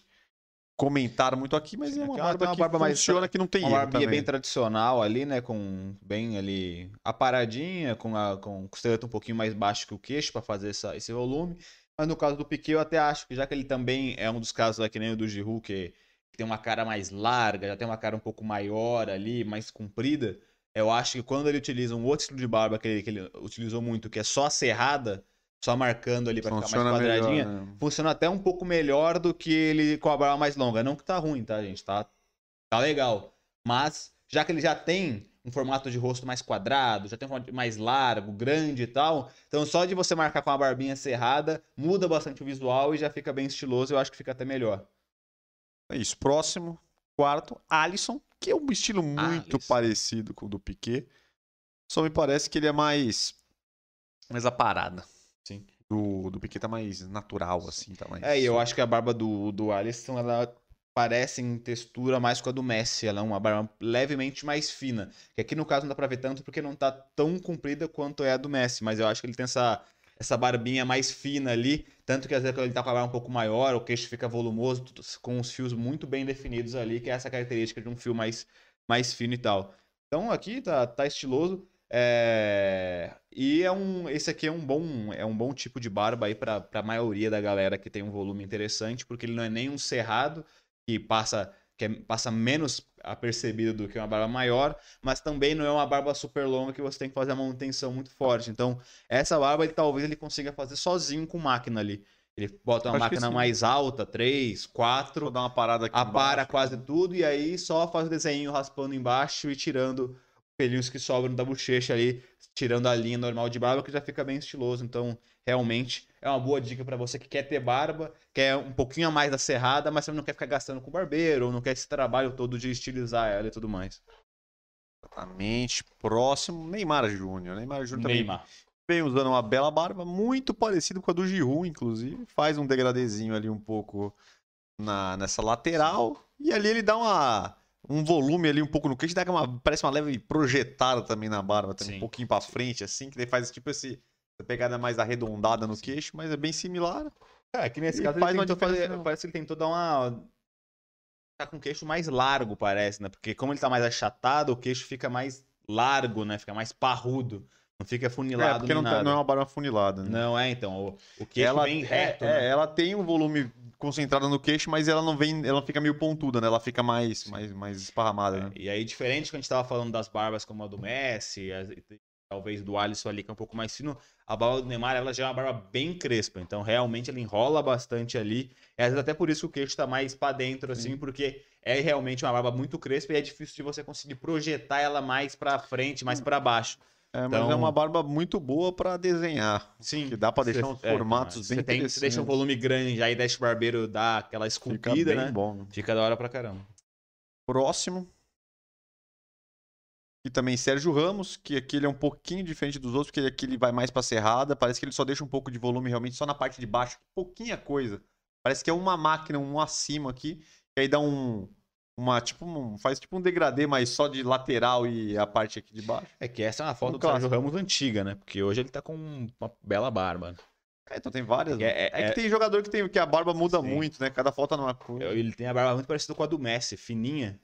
comentar muito aqui, mas Sim, é uma aquela- barba uma que barba mais- funciona que não tem Uma erro também. bem tradicional ali, né? Com bem ali aparadinha, com a com costeleta um pouquinho mais baixo que o queixo para fazer essa, esse volume. Mas no caso do Piquet, eu até acho que já que ele também é um dos casos lá, que nem o do Giroud, que tem uma cara mais larga, já tem uma cara um pouco maior ali, mais comprida, eu acho que quando ele utiliza um outro estilo de barba que ele, que ele utilizou muito, que é só a serrada, só marcando ali para ficar mais Funciona quadradinha, melhor, né? funciona até um pouco melhor do que ele com a barba mais longa. Não que tá ruim, tá, gente? Tá, tá legal. Mas, já que ele já tem um formato de rosto mais quadrado, já tem um formato mais largo, grande e tal, então só de você marcar com a barbinha cerrada, muda bastante o visual e já fica bem estiloso. Eu acho que fica até melhor. É isso. Próximo, quarto, Alisson, que é um estilo muito Alisson. parecido com o do Piquet. Só me parece que ele é mais. mais aparada. Sim. Do, do Piquet tá mais natural, assim, tá mais. É, e eu acho que a barba do, do Alisson, ela parece em textura mais com a do Messi. Ela é uma barba levemente mais fina. Que aqui no caso não dá pra ver tanto porque não tá tão comprida quanto é a do Messi. Mas eu acho que ele tem essa, essa barbinha mais fina ali. Tanto que às vezes quando ele tá com a barba um pouco maior, o queixo fica volumoso, com os fios muito bem definidos ali, que é essa característica de um fio mais, mais fino e tal. Então aqui tá, tá estiloso. É, E é um, esse aqui é um bom, é um bom tipo de barba aí para a maioria da galera que tem um volume interessante, porque ele não é nem um cerrado que passa que é- passa menos apercebido do que uma barba maior, mas também não é uma barba super longa que você tem que fazer uma manutenção muito forte. Então, essa barba ele talvez ele consiga fazer sozinho com máquina ali. Ele bota uma Acho máquina mais alta, 3, 4, Vou dar uma parada aqui. apara embaixo. quase tudo e aí só faz o desenho raspando embaixo e tirando pelinhos que sobram da bochecha ali, tirando a linha normal de barba, que já fica bem estiloso. Então, realmente é uma boa dica para você que quer ter barba, quer um pouquinho a mais da serrada, mas também não quer ficar gastando com barbeiro, ou não quer esse trabalho todo de estilizar ela e tudo mais. Exatamente. Próximo, Neymar Júnior. Neymar Júnior também Neymar. vem usando uma bela barba, muito parecido com a do Giroud, inclusive. Faz um degradezinho ali um pouco na, nessa lateral. E ali ele dá uma, um volume ali um pouco no queixo, dá uma, parece uma leve projetada também na barba, também, Sim, um pouquinho pra frente, assim, que daí faz tipo esse, essa pegada mais arredondada no queixo, mas é bem similar. É, que nesse E caso ele tentou fazer, parece que ele tentou dar uma tá com o queixo mais largo, parece, né? Porque como ele tá mais achatado, o queixo fica mais largo, né? Fica mais parrudo, não fica É, funilado porque nem não, tá- nada. não é uma barba funilada, né? Não é, então, o, o queixo ela, bem é- reto, é, né? ela tem um volume concentrado no queixo, mas ela não vem, ela fica meio pontuda, né? Ela fica mais, mais, mais esparramada, né? É, E aí, diferente que a gente tava falando das barbas como a do Messi, e talvez do Alisson ali, que é um pouco mais fino, a barba do Neymar, ela já é uma barba bem crespa. Então, realmente, ela enrola bastante ali. E às vezes até por isso que o queixo tá mais pra dentro, assim, porque é realmente uma barba muito crespa e é difícil de você conseguir projetar ela mais pra frente, mais pra baixo. É, mas Então- é uma barba muito boa pra desenhar. Sim. Que dá pra deixar uns é, formatos então, bem tem, Você deixa um volume grande, aí deixa o barbeiro dar aquela Fica esculpida, bem né? bom. né? Fica da hora pra caramba. Próximo. E também Sérgio Ramos, que aqui ele é um pouquinho diferente dos outros, porque aqui ele vai mais pra serrada. Parece que ele só deixa um pouco de volume realmente só na parte de baixo. Pouquinha coisa. Parece que é uma máquina, um acima aqui. E aí dá um. Uma, tipo, um- faz tipo um degradê, mas só de lateral e a parte aqui de baixo. É que essa é uma foto Um do Sérgio. Ramos antiga, né? Porque hoje ele tá com uma bela barba. É, então tem várias. É- é- É, é- que tem jogador que, tem, que a barba muda Sim. muito, né? Cada foto é numa coisa. Ele tem a barba muito parecida com a do Messi, fininha.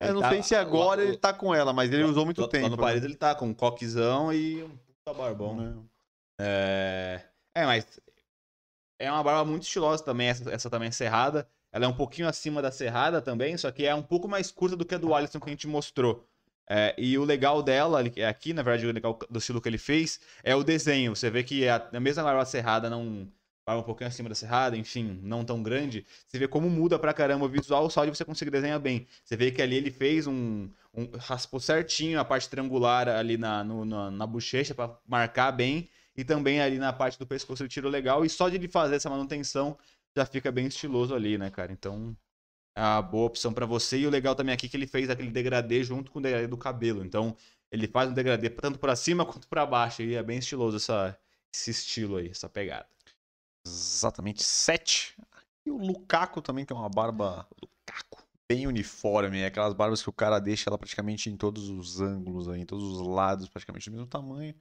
Eu Ele não tá- sei se agora lá- ele tá com ela, mas ele lá- usou muito lá- tempo. Lá no né? Paris ele tá com um coquezão e um puta barbão. Né? É... é, mas é uma barba muito estilosa também, essa, essa também é cerrada. Ela é um pouquinho acima da cerrada também, só que é um pouco mais curta do que a do Alisson que a gente mostrou. É, e o legal dela, ali- aqui, na verdade, o legal do estilo que ele fez, é o desenho. Você vê que a, a mesma barba cerrada, não. Barba um pouquinho acima da cerrada, enfim, não tão grande. Você vê como muda pra caramba o visual só de você conseguir desenhar bem. Você vê que ali ele fez um. um raspou certinho a parte triangular ali na, no- na, na bochecha pra marcar bem. E também ali na parte do pescoço ele tirou legal. E só de ele fazer essa manutenção já fica bem estiloso ali, né, cara? Então é uma boa opção pra você. E o legal também aqui é que ele fez aquele degradê junto com o degradê do cabelo. Então ele faz um degradê tanto pra cima quanto pra baixo. E é bem estiloso essa, esse estilo aí, essa pegada. Exatamente, 7. E o Lukaku também tem uma barba Lukaku bem uniforme, é aquelas barbas que o cara deixa ela praticamente em todos os ângulos, aí, em todos os lados, praticamente do mesmo tamanho.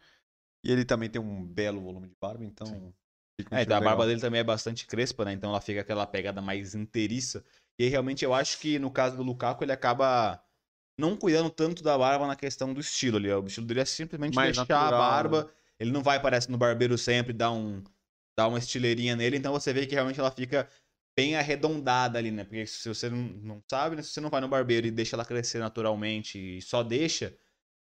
E ele também tem um belo volume de barba, então. Sim. É, então a barba legal. dele também é bastante crespa, né? Então ela fica aquela pegada mais inteiriça. E aí, realmente eu acho que no caso do Lukaku ele acaba não cuidando tanto da barba na questão do estilo ali. O estilo dele é simplesmente Mais deixar natural, a barba. né? Ele não vai, parece, no barbeiro sempre dar um dar uma estileirinha nele. Então você vê que realmente ela fica bem arredondada ali, né? Porque se você não, não sabe, né? Se você não vai no barbeiro e deixa ela crescer naturalmente e só deixa,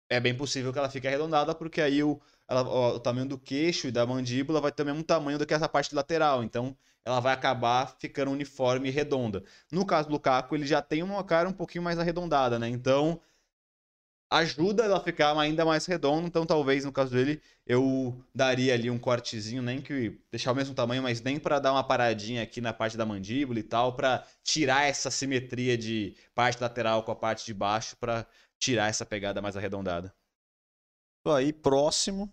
é bem possível que ela fique arredondada, porque aí o, ela- ó, o tamanho do queixo e da mandíbula vai ter o mesmo tamanho do que essa parte lateral. Então, ela vai acabar ficando uniforme e redonda. No caso do Lukaku, ele já tem uma cara um pouquinho mais arredondada, né? Então, ajuda ela a ficar ainda mais redonda. Então, talvez, no caso dele, eu daria ali um cortezinho, nem que deixar o mesmo tamanho, mas nem para dar uma paradinha aqui na parte da mandíbula e tal, para tirar essa simetria de parte lateral com a parte de baixo, para tirar essa pegada mais arredondada. Aí, próximo.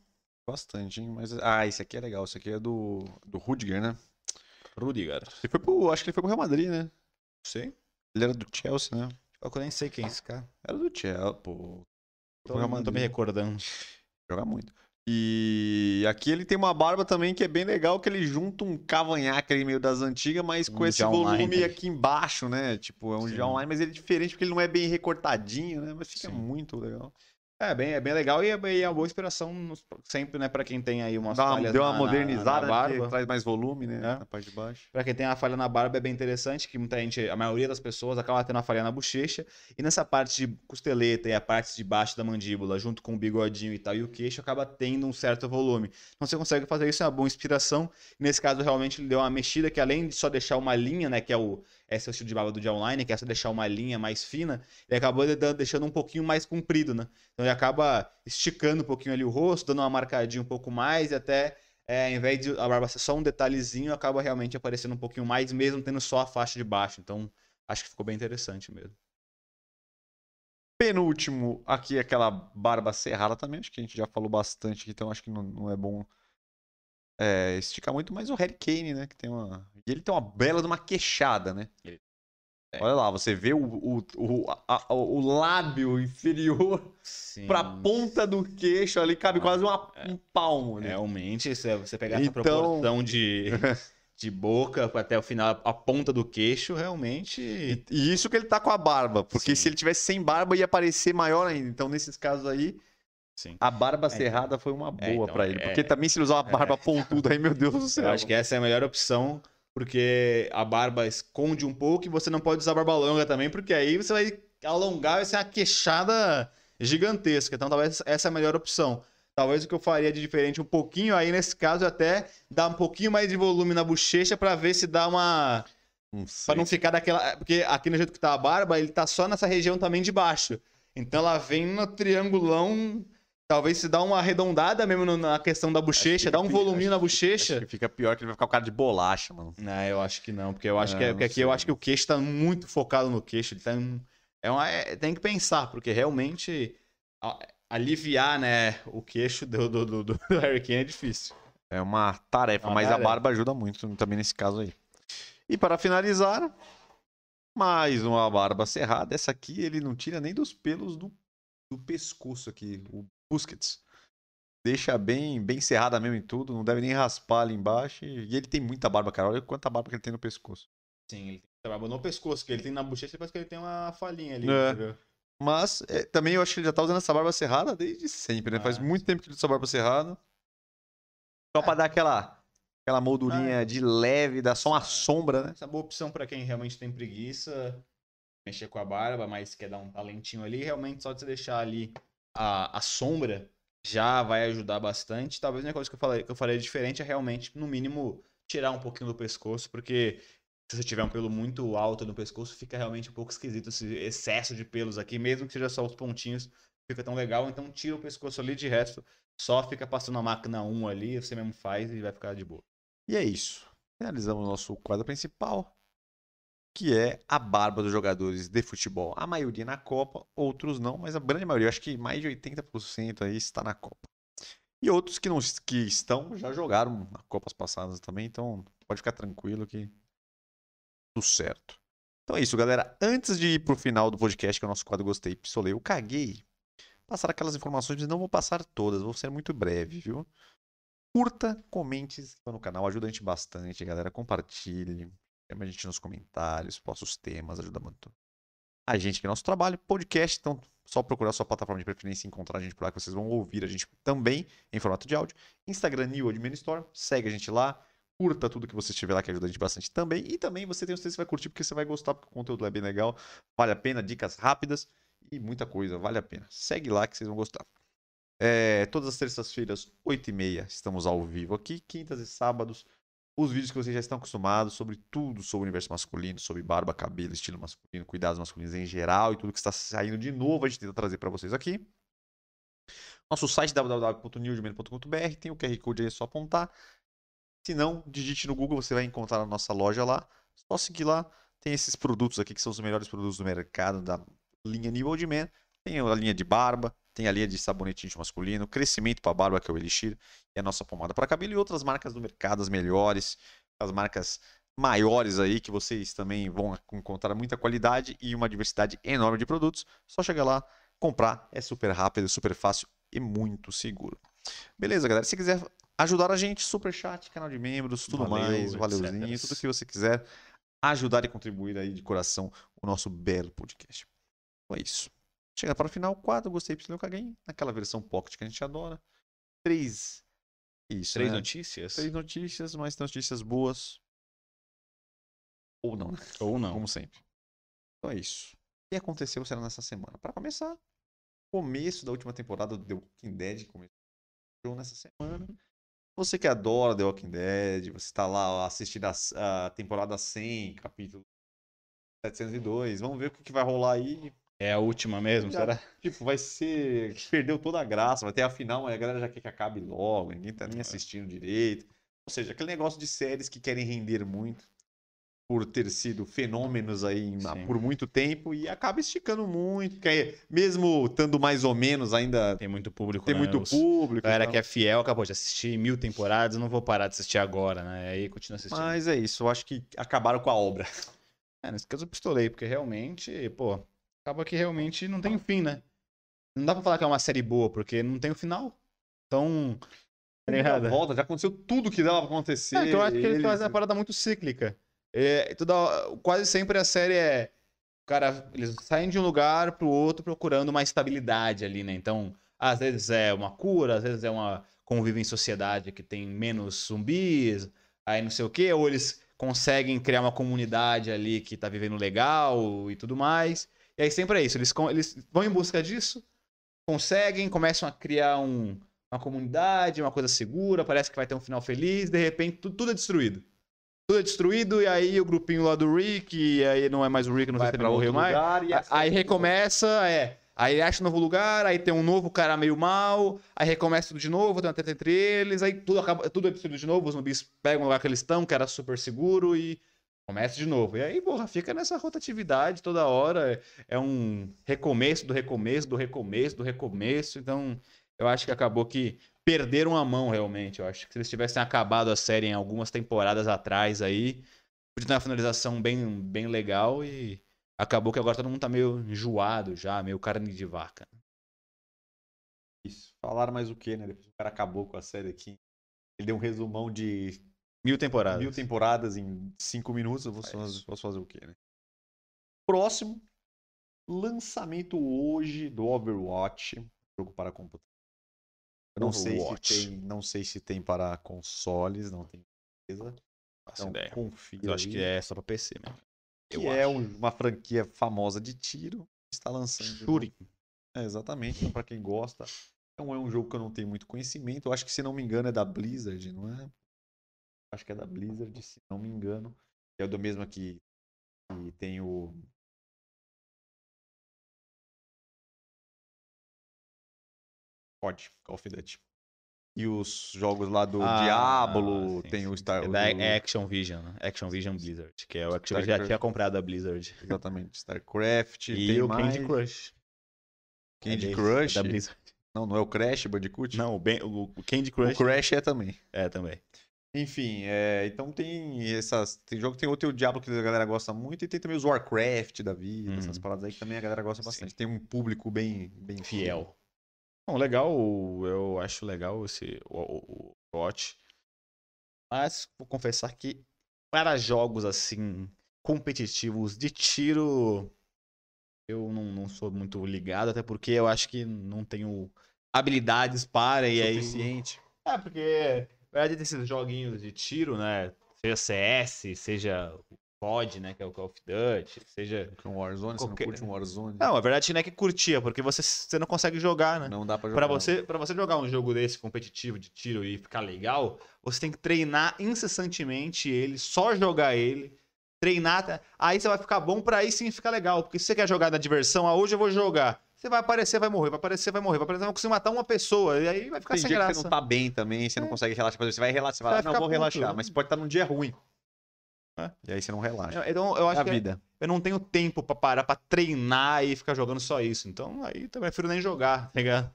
Bastante, hein? Mas, ah, esse aqui é legal. Esse aqui é do, do Rudiger, né? Rudiger. Ele foi pro, acho que ele foi pro Real Madrid, né? Sei. Ele era do Chelsea, né? Eu nem sei quem é esse cara. Era do Chelsea, pô. Tô, Real não tô me Madrid. recordando. Joga muito. E aqui ele tem uma barba também que é bem legal, que ele junta um cavanhaque ali meio das antigas, mas com Um esse já online, volume né? aqui embaixo, né? Tipo, é um Sim. já online, mas ele é diferente porque ele não é bem recortadinho, né? Mas fica Sim. muito legal. É, bem, é bem legal e é, bem- é uma boa inspiração nos- sempre, né, pra quem tem aí umas Dá uma, falhas deu uma na- modernizada, na, né? Barba. traz mais volume, né? É. Na parte de baixo. Pra quem tem uma falha na barba é bem interessante, que muita gente, a maioria das pessoas acaba tendo uma falha na bochecha, e nessa parte de costeleta e a parte de baixo da mandíbula, junto com o bigodinho e tal, e o queixo, acaba tendo um certo volume. Então você consegue fazer isso, é uma boa inspiração. Nesse caso, realmente, ele deu uma mexida que além de só deixar uma linha, né, que é o, esse é o estilo de barba do dia online, que é só deixar uma linha mais fina, ele acabou de- deixando um pouquinho mais comprido, né? Então ele acaba esticando um pouquinho ali o rosto, dando uma marcadinha um pouco mais, e até, é, ao invés de a barba ser só um detalhezinho, acaba realmente aparecendo um pouquinho mais, mesmo tendo só a faixa de baixo. Então, acho que ficou bem interessante mesmo. Penúltimo, aqui aquela barba cerrada também. Acho que a gente já falou bastante então acho que não, não é bom é, esticar muito. Mas o Harry Kane, né? Que tem uma. E ele tem uma bela de uma queixada, né? Ele- é. Olha lá, você vê o, o, o, a- o lábio inferior Sim. pra ponta do queixo ali, cabe Ah, quase uma- um palmo ali. Realmente, se você pegar Então- essa proporção de, de boca até o final, a ponta do queixo, realmente. E, e isso que ele tá com a barba, porque Sim. se ele tivesse sem barba ia parecer maior ainda. Então, nesses casos aí, Sim. a barba É, cerrada foi uma boa então, pra ele. é- Porque também se ele usar uma barba pontuda aí, meu Deus do céu. Eu acho que essa é a melhor opção, porque a barba esconde um pouco e você não pode usar barba longa também, porque aí você vai alongar, vai ser uma queixada gigantesca. Então, talvez essa é a melhor opção. Talvez o que eu faria de diferente um pouquinho aí, nesse caso, é até dar um pouquinho mais de volume na bochecha pra ver se dá uma. Não. Pra não ficar daquela. Porque aqui no jeito que tá a barba, ele tá só nessa região também de baixo. Então ela vem no triangulão. Talvez se dá uma arredondada mesmo na questão da bochecha, dá um voluminho na bochecha. que fica pior que ele vai ficar com cara de bolacha, mano. Não, eu acho que não, porque eu acho que, é, não porque aqui eu acho que o queixo tá muito focado no queixo. Ele tá é uma, é- tem que pensar, porque realmente a- aliviar, né, o queixo do, do, do, do Harry Kane é difícil. É uma tarefa, Uma mas a tarefa. barba ajuda muito também nesse caso aí. E para finalizar, mais uma barba cerrada. Essa aqui ele não tira nem dos pelos do, do pescoço aqui, o Busquets. Deixa bem, bem cerrada mesmo em tudo, não deve nem raspar ali embaixo. E ele tem muita barba, cara. Olha quanta barba que ele tem no pescoço. Sim, ele tem essa barba no pescoço, que ele tem na bochecha, parece que ele tem uma falhinha ali. É. Mas é, também eu acho que ele já tá usando essa barba cerrada desde sempre, né? Faz Ah, muito tempo que ele usa essa barba cerrada. Só pra dar aquela, aquela moldurinha de leve, dar só uma Ah. sombra, né? Essa é uma boa opção pra quem realmente tem preguiça, mexer com a barba, mas quer dar um talentinho ali, realmente só de você deixar ali a, a sombra já vai ajudar bastante. Talvez a única coisa que eu, falei, que eu faria diferente é realmente, no mínimo, tirar um pouquinho do pescoço, porque se você tiver um pelo muito alto no pescoço, fica realmente um pouco esquisito esse excesso de pelos aqui, mesmo que seja só os pontinhos, fica tão legal. Então tira o pescoço ali, de resto, só fica passando a máquina 1 ali, você mesmo faz e vai ficar de boa. E é isso. Finalizamos o nosso quadro principal, que é a barba dos jogadores de futebol. A maioria na Copa, outros não, mas a grande maioria, acho que mais de 80% aí está na Copa. E outros que não que estão já jogaram nas Copas passadas também, então pode ficar tranquilo que tudo certo. Então é isso, galera. Antes de ir pro final do podcast, que é o nosso quadro Gostei, Pistolei, eu caguei. Passar aquelas informações, mas não vou passar todas, vou ser muito breve, viu? Curta, comente, no canal, ajuda a gente bastante, galera. Compartilhe, chama a gente nos comentários, posta os temas, ajuda muito. A gente que é nosso trabalho, podcast, então só procurar sua plataforma de preferência e encontrar a gente por lá que vocês vão ouvir a gente também em formato de áudio. Instagram New Admin Store, segue a gente lá, curta tudo que você estiver lá que ajuda a gente bastante também. E também você tem certeza que você vai curtir porque você vai gostar, porque o conteúdo é bem legal, vale a pena, dicas rápidas e muita coisa, vale a pena. Segue lá que vocês vão gostar. É, todas as terças-feiras, 8h30, estamos ao vivo aqui. Quintas e sábados, os vídeos que vocês já estão acostumados sobre tudo sobre o universo masculino, sobre barba, cabelo, estilo masculino, cuidados masculinos em geral e tudo que está saindo de novo, a gente tenta trazer para vocês aqui. Nosso site www.newdman.com.br tem o QR Code aí, é só apontar. Se não, digite no Google, você vai encontrar a nossa loja lá. Só seguir lá. Tem esses produtos aqui que são os melhores produtos do mercado da linha New Old Man. Tem a linha de barba, tem a linha de sabonete masculino, crescimento para barba, que é o Elixir, e a nossa pomada para cabelo e outras marcas do mercado, as melhores, as marcas maiores aí que vocês também vão encontrar muita qualidade e uma diversidade enorme de produtos. Só chegar lá, comprar, é super rápido, super fácil e muito seguro. Beleza, galera? Se quiser ajudar a gente, super chat, canal de membros, tudo Valeu, mais, etc. valeuzinho, tudo que você quiser ajudar e contribuir aí de coração o nosso belo podcast. Então é isso. Chega para o final, quadro, gostei, eu caguei, naquela versão pocket que a gente adora. Três. Isso, Três né? notícias? Três notícias, mas notícias boas. Ou não, né? Ou não. Como sempre. Então é isso. O que aconteceu será nessa semana? Para começar, começo da última temporada do The Walking Dead começou nessa semana. Você que adora The Walking Dead, você está lá assistindo a, a temporada 100, capítulo 702. Vamos ver o que, que vai rolar aí. É a última mesmo, Já- será? Tipo, vai ser. Perdeu toda a graça, vai ter a final, mas a galera já quer que acabe logo, ninguém tá nem assistindo direito. Ou seja, aquele negócio de séries que querem render muito por ter sido fenômenos aí em- Sim. por muito tempo e acaba esticando muito. que aí, mesmo estando mais ou menos, ainda Tem muito público, tem né? muito Os- público. A galera e tal. que é fiel acabou de assistir mil temporadas, não vou parar de assistir agora, né? Aí continua assistindo. Mas é isso, eu acho que acabaram com a obra. É, nesse caso eu pistolei, porque realmente, pô, acaba que realmente não tem fim, né? Não dá pra falar que é uma série boa, porque não tem o final. Então, tá volta, já aconteceu tudo que dava pra acontecer. É, que eu acho que eles eles- fazem uma parada muito cíclica. É, toda, quase sempre a série é. O cara, eles saem de um lugar pro outro procurando uma estabilidade ali, né? Então, às vezes é uma cura, às vezes é uma convívio em sociedade que tem menos zumbis, aí não sei o quê, ou eles conseguem criar uma comunidade ali que tá vivendo legal e tudo mais. E aí sempre é isso, eles, eles vão em busca disso, conseguem, começam a criar um- uma comunidade, uma coisa segura, parece que vai ter um final feliz, de repente tu- tudo é destruído. Tudo é destruído, e aí o grupinho lá do Rick, e aí não é mais o Rick, não sei vai se ele morreu mais. lugar A- essa- Aí recomeça, é. Aí acha um novo lugar, aí tem um novo cara meio mal, aí recomeça tudo de novo, tem uma treta entre eles, aí tudo, acaba, tudo é destruído de novo, os zumbis pegam o lugar que eles estão, que era super seguro, e começa de novo. E aí, porra, fica nessa rotatividade toda hora. é- É um recomeço do recomeço, do recomeço, do recomeço. Então, eu acho que acabou que perderam a mão realmente. Eu acho que se eles tivessem acabado a série em algumas temporadas atrás aí, podia ter uma finalização bem, bem legal e acabou que agora todo mundo tá meio enjoado já, meio carne de vaca. Isso. Falaram mais o quê, né? Depois o cara acabou com a série aqui. Ele deu um resumão de Mil temporadas. mil temporadas em cinco minutos. Eu vou fazer, posso fazer o quê, né? Próximo. Lançamento hoje do Overwatch. Jogo para computador. Eu não sei, se tem, não sei se tem para consoles, não tenho certeza. Faço Então, ideia. confia Eu acho aí. que é só pra PC mesmo. Que eu é acho. um- uma franquia famosa de tiro. Está lançando. Shuri. É, exatamente. Então, para quem gosta. Então é um jogo que eu não tenho muito conhecimento. Eu acho que, se não me engano, é da Blizzard, não é? Acho que é da Blizzard, se não me engano. É do mesmo que, que tem o. COD, Call of Duty. E os jogos lá do Ah, Diablo, sim, tem sim. o Star É o da do- Action Vision, né? Action Vision Blizzard, que é o Action já StarCraft. tinha comprado a Blizzard. Exatamente, StarCraft. E tem o mais... Candy Crush. Candy É desse, Crush. É da Blizzard. Não, não é o Crash Bandicoot? Não, o, Ben- o- o Candy o Crush. Crash é também. É, também. Enfim, é, então tem essas. Tem jogo tem outro tem o Diablo que a galera gosta muito, e tem também os Warcraft da vida, Uhum. essas paradas aí que também a galera gosta Sim. bastante. Tem um público bem, bem Fiel. Bom, legal, eu acho legal esse o, o, o Watch. Mas vou confessar que para jogos assim competitivos de tiro eu não, não sou muito ligado, até porque eu acho que não tenho habilidades para e aí suficiente. É, porque na verdade desses joguinhos de tiro, né, seja CS, seja o COD, né, que é o Call of Duty, seja Com Warzone, Qualquer- você não curte um Warzone? Não, a verdade não é que curtia, porque você, você não consegue jogar, né? Não dá pra jogar. Pra você, pra você jogar um jogo desse competitivo de tiro e ficar legal, você tem que treinar incessantemente ele, só jogar ele, treinar, aí você vai ficar bom pra aí sim ficar legal. Porque se você quer jogar na diversão, ah, hoje eu vou jogar. Você vai aparecer, vai morrer, vai aparecer, vai morrer, vai aparecer, vai conseguir matar uma pessoa, e aí vai ficar Tem sem dia que graça. você não tá bem também, você não É. consegue relaxar. Exemplo, Você vai relaxar, você vai Vai não, vou relaxar. né? Mas pode estar num dia ruim. É. E aí você não relaxa. Então eu É acho a que vida. eu não tenho tempo pra parar pra treinar e ficar jogando só isso. Então aí eu prefiro nem jogar, tá ligado?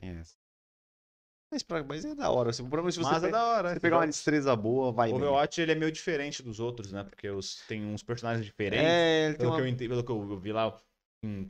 Tem essa. Mas, mas é da hora. O problema é se você, Mas é pe- da hora. você pegar uma destreza boa, vai O bem. Overwatch ele é meio diferente dos outros, né? Porque os, tem uns personagens diferentes. É, Pelo, uma... que eu, pelo que eu vi lá,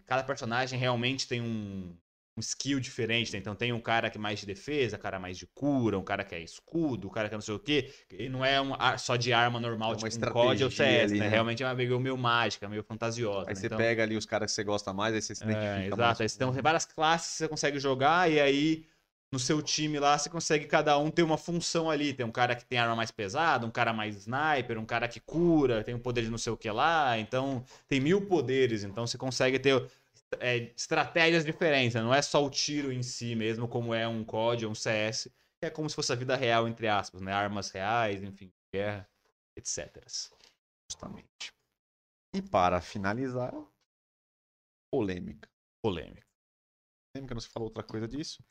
cada personagem realmente tem um, um skill diferente. né? Então tem um cara que é mais de defesa, um cara mais de cura, um cara que é escudo, um cara que é não sei o quê. E não é um, só de arma normal, É uma tipo um COD ou CS, né? né? Realmente é uma meio, meio mágica, meio fantasiosa. Aí né? você Então- pega ali os caras que você gosta mais, aí você se identifica é, mais. exato. Aí você tem várias classes que você consegue jogar, e aí no seu time lá você consegue cada um ter uma função ali. Tem um cara que tem arma mais pesada, um cara mais sniper, um cara que cura, tem um poder de não sei o que lá. Então tem mil poderes, então você consegue ter é, estratégias diferentes. né? Não é só o tiro em si mesmo, como é um COD ou um CS. que É como se fosse a vida real, entre aspas, né? Armas reais, enfim, guerra, etc. Justamente. E para finalizar, polêmica. Polêmica. Polêmica, não se falou outra coisa disso.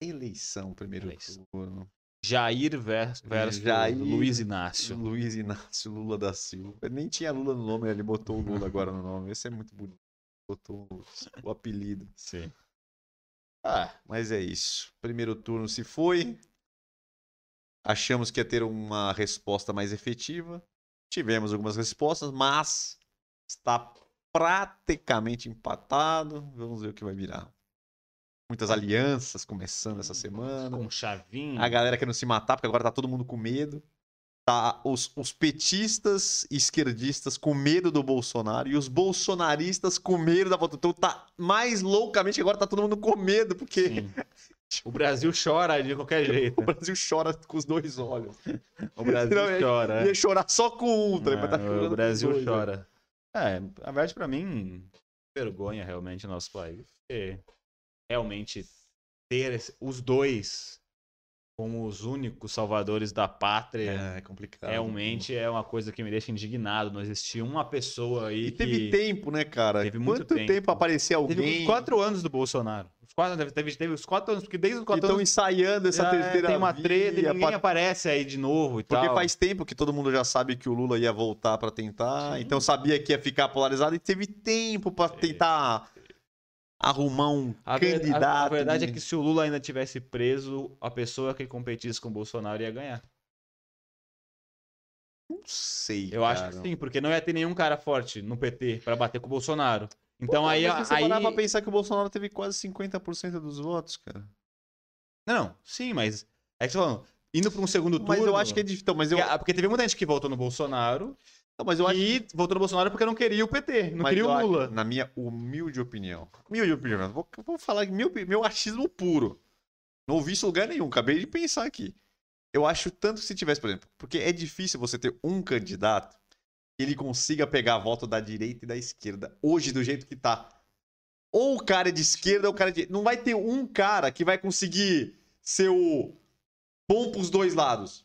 Eleição, primeiro Eleição. turno. Jair vers- versus Jair- Luiz Inácio. Luiz Inácio Lula da Silva. Nem tinha Lula no nome, ele botou o Lula agora no nome. Esse é muito bonito. Botou o apelido. Sim. Ah, mas é isso. Primeiro turno se foi. Achamos que ia ter uma resposta mais efetiva. Tivemos algumas respostas, mas está praticamente empatado. Vamos ver o que vai virar. Muitas alianças começando essa semana. Com chavinho. A galera querendo se matar, porque agora tá todo mundo com medo. Tá os, os petistas esquerdistas com medo do Bolsonaro e os bolsonaristas com medo da votação. Então tá mais loucamente agora tá todo mundo com medo, porque Sim. O Brasil chora de qualquer jeito. o Brasil chora com os dois olhos. O Brasil Não, é- chora. Ia chorar só com um, tá? É, o Brasil né? chora. É, na verdade, pra mim, vergonha realmente o nosso país. Porque realmente ter os dois como os únicos salvadores da pátria É, é complicado. realmente é uma coisa que me deixa indignado. Não existia uma pessoa aí E que... teve tempo, né, cara? Teve muito Quanto tempo, tempo. aparecer alguém? Teve quatro anos do Bolsonaro. Os quatro, teve, teve, teve os quatro anos, porque desde os que quatro estão anos ensaiando essa já terceira tem uma treta e ninguém pra- aparece aí de novo e Porque tal. faz tempo que todo mundo já sabe que o Lula ia voltar pra tentar, Sim. então sabia que ia ficar polarizado e teve tempo pra tentar arrumar um A, ver- a- candidato. a verdade de- é que se o Lula ainda tivesse preso, a pessoa que competisse com o Bolsonaro ia ganhar. Não sei. Eu acho cara. que sim, porque não ia ter nenhum cara forte no PT pra bater com o Bolsonaro. Então Pô, aí. mas se você aí... parar pra pensar que o Bolsonaro teve quase 50% dos votos, cara. Não, não, sim, mas. É que você tá falando, indo pra um segundo turno. Mas eu acho que é difícil. Então, mas eu, Porque, porque teve muita gente que votou no Bolsonaro não, mas eu acho e votou no Bolsonaro porque não queria o PT, não mas queria o acho- Lula. na minha humilde opinião. Humilde opinião. Vou, vou falar meu, meu achismo puro. Não ouvi isso em lugar nenhum. Acabei de pensar aqui. Eu acho tanto que se tivesse, por exemplo, porque é difícil você ter um candidato que ele consiga pegar a volta da direita e da esquerda. Hoje, do jeito que tá. Ou o cara é de esquerda ou o cara é de. Não vai ter um cara que vai conseguir ser o bom pros dois lados.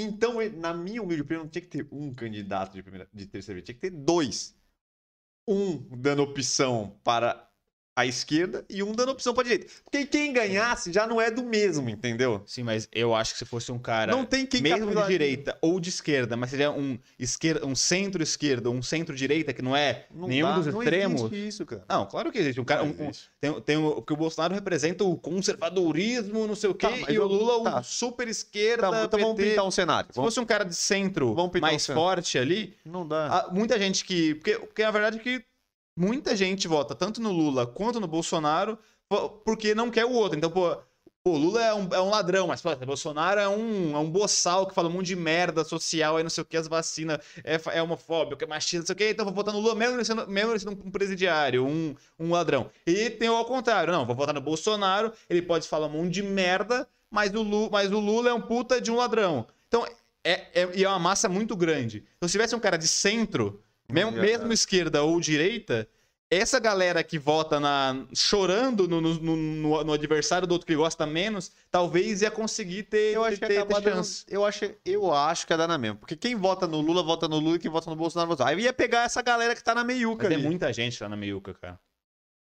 Então, na minha humilde opinião, não tinha que ter um candidato de, primeira, de terceira via, tinha que ter dois. Um dando opção para a esquerda e um dando opção para a direita. Porque quem ganhasse já não é do mesmo, entendeu? Sim, mas eu acho que se fosse um cara. não tem quem mesmo de direita ou de esquerda, mas seja um, esquerda, um centro-esquerda, um centro-direita, que não é Não nenhum dá, dos não extremos. existe isso, cara. Não, claro que existe. Um cara, um- Não um- existe. tem, tem o, porque o Bolsonaro representa o conservadorismo, não sei o quê, Tá, e o Lula tá. o super esquerda. Tá, então vamos pintar um cenário. Se Vamos- fosse um cara de centro mais um forte ali, Não dá. muita gente que. Porque, porque a verdade é que muita gente vota tanto no Lula quanto no Bolsonaro porque não quer o outro. Então, pô. O Lula é um, é um ladrão, mas pô, Bolsonaro é um, é um boçal que fala um monte de merda social, aí não sei o que, as vacinas, é, é homofóbico, é machista, não sei o que, então vou votar no Lula mesmo sendo, mesmo sendo um presidiário, um, um ladrão. E tem o ao contrário, não, vou votar no Bolsonaro, ele pode falar um monte de merda, mas o Lula, mas o Lula é um puta de um ladrão. Então, é, é, e é uma massa muito grande. Então, se tivesse um cara de centro, mesmo, mesmo esquerda ou direita, essa galera que vota na chorando no, no, no- no adversário do outro que gosta menos, talvez ia conseguir ter, Eu acho que ter, ter acaba dando- chance. eu acho, eu acho que ia dar na mesma. Porque quem vota no Lula, vota no Lula, e quem vota no Bolsonaro, vota. Aí ia pegar essa galera que tá na meiuca Mas é ali. muita gente lá na meiuca, cara.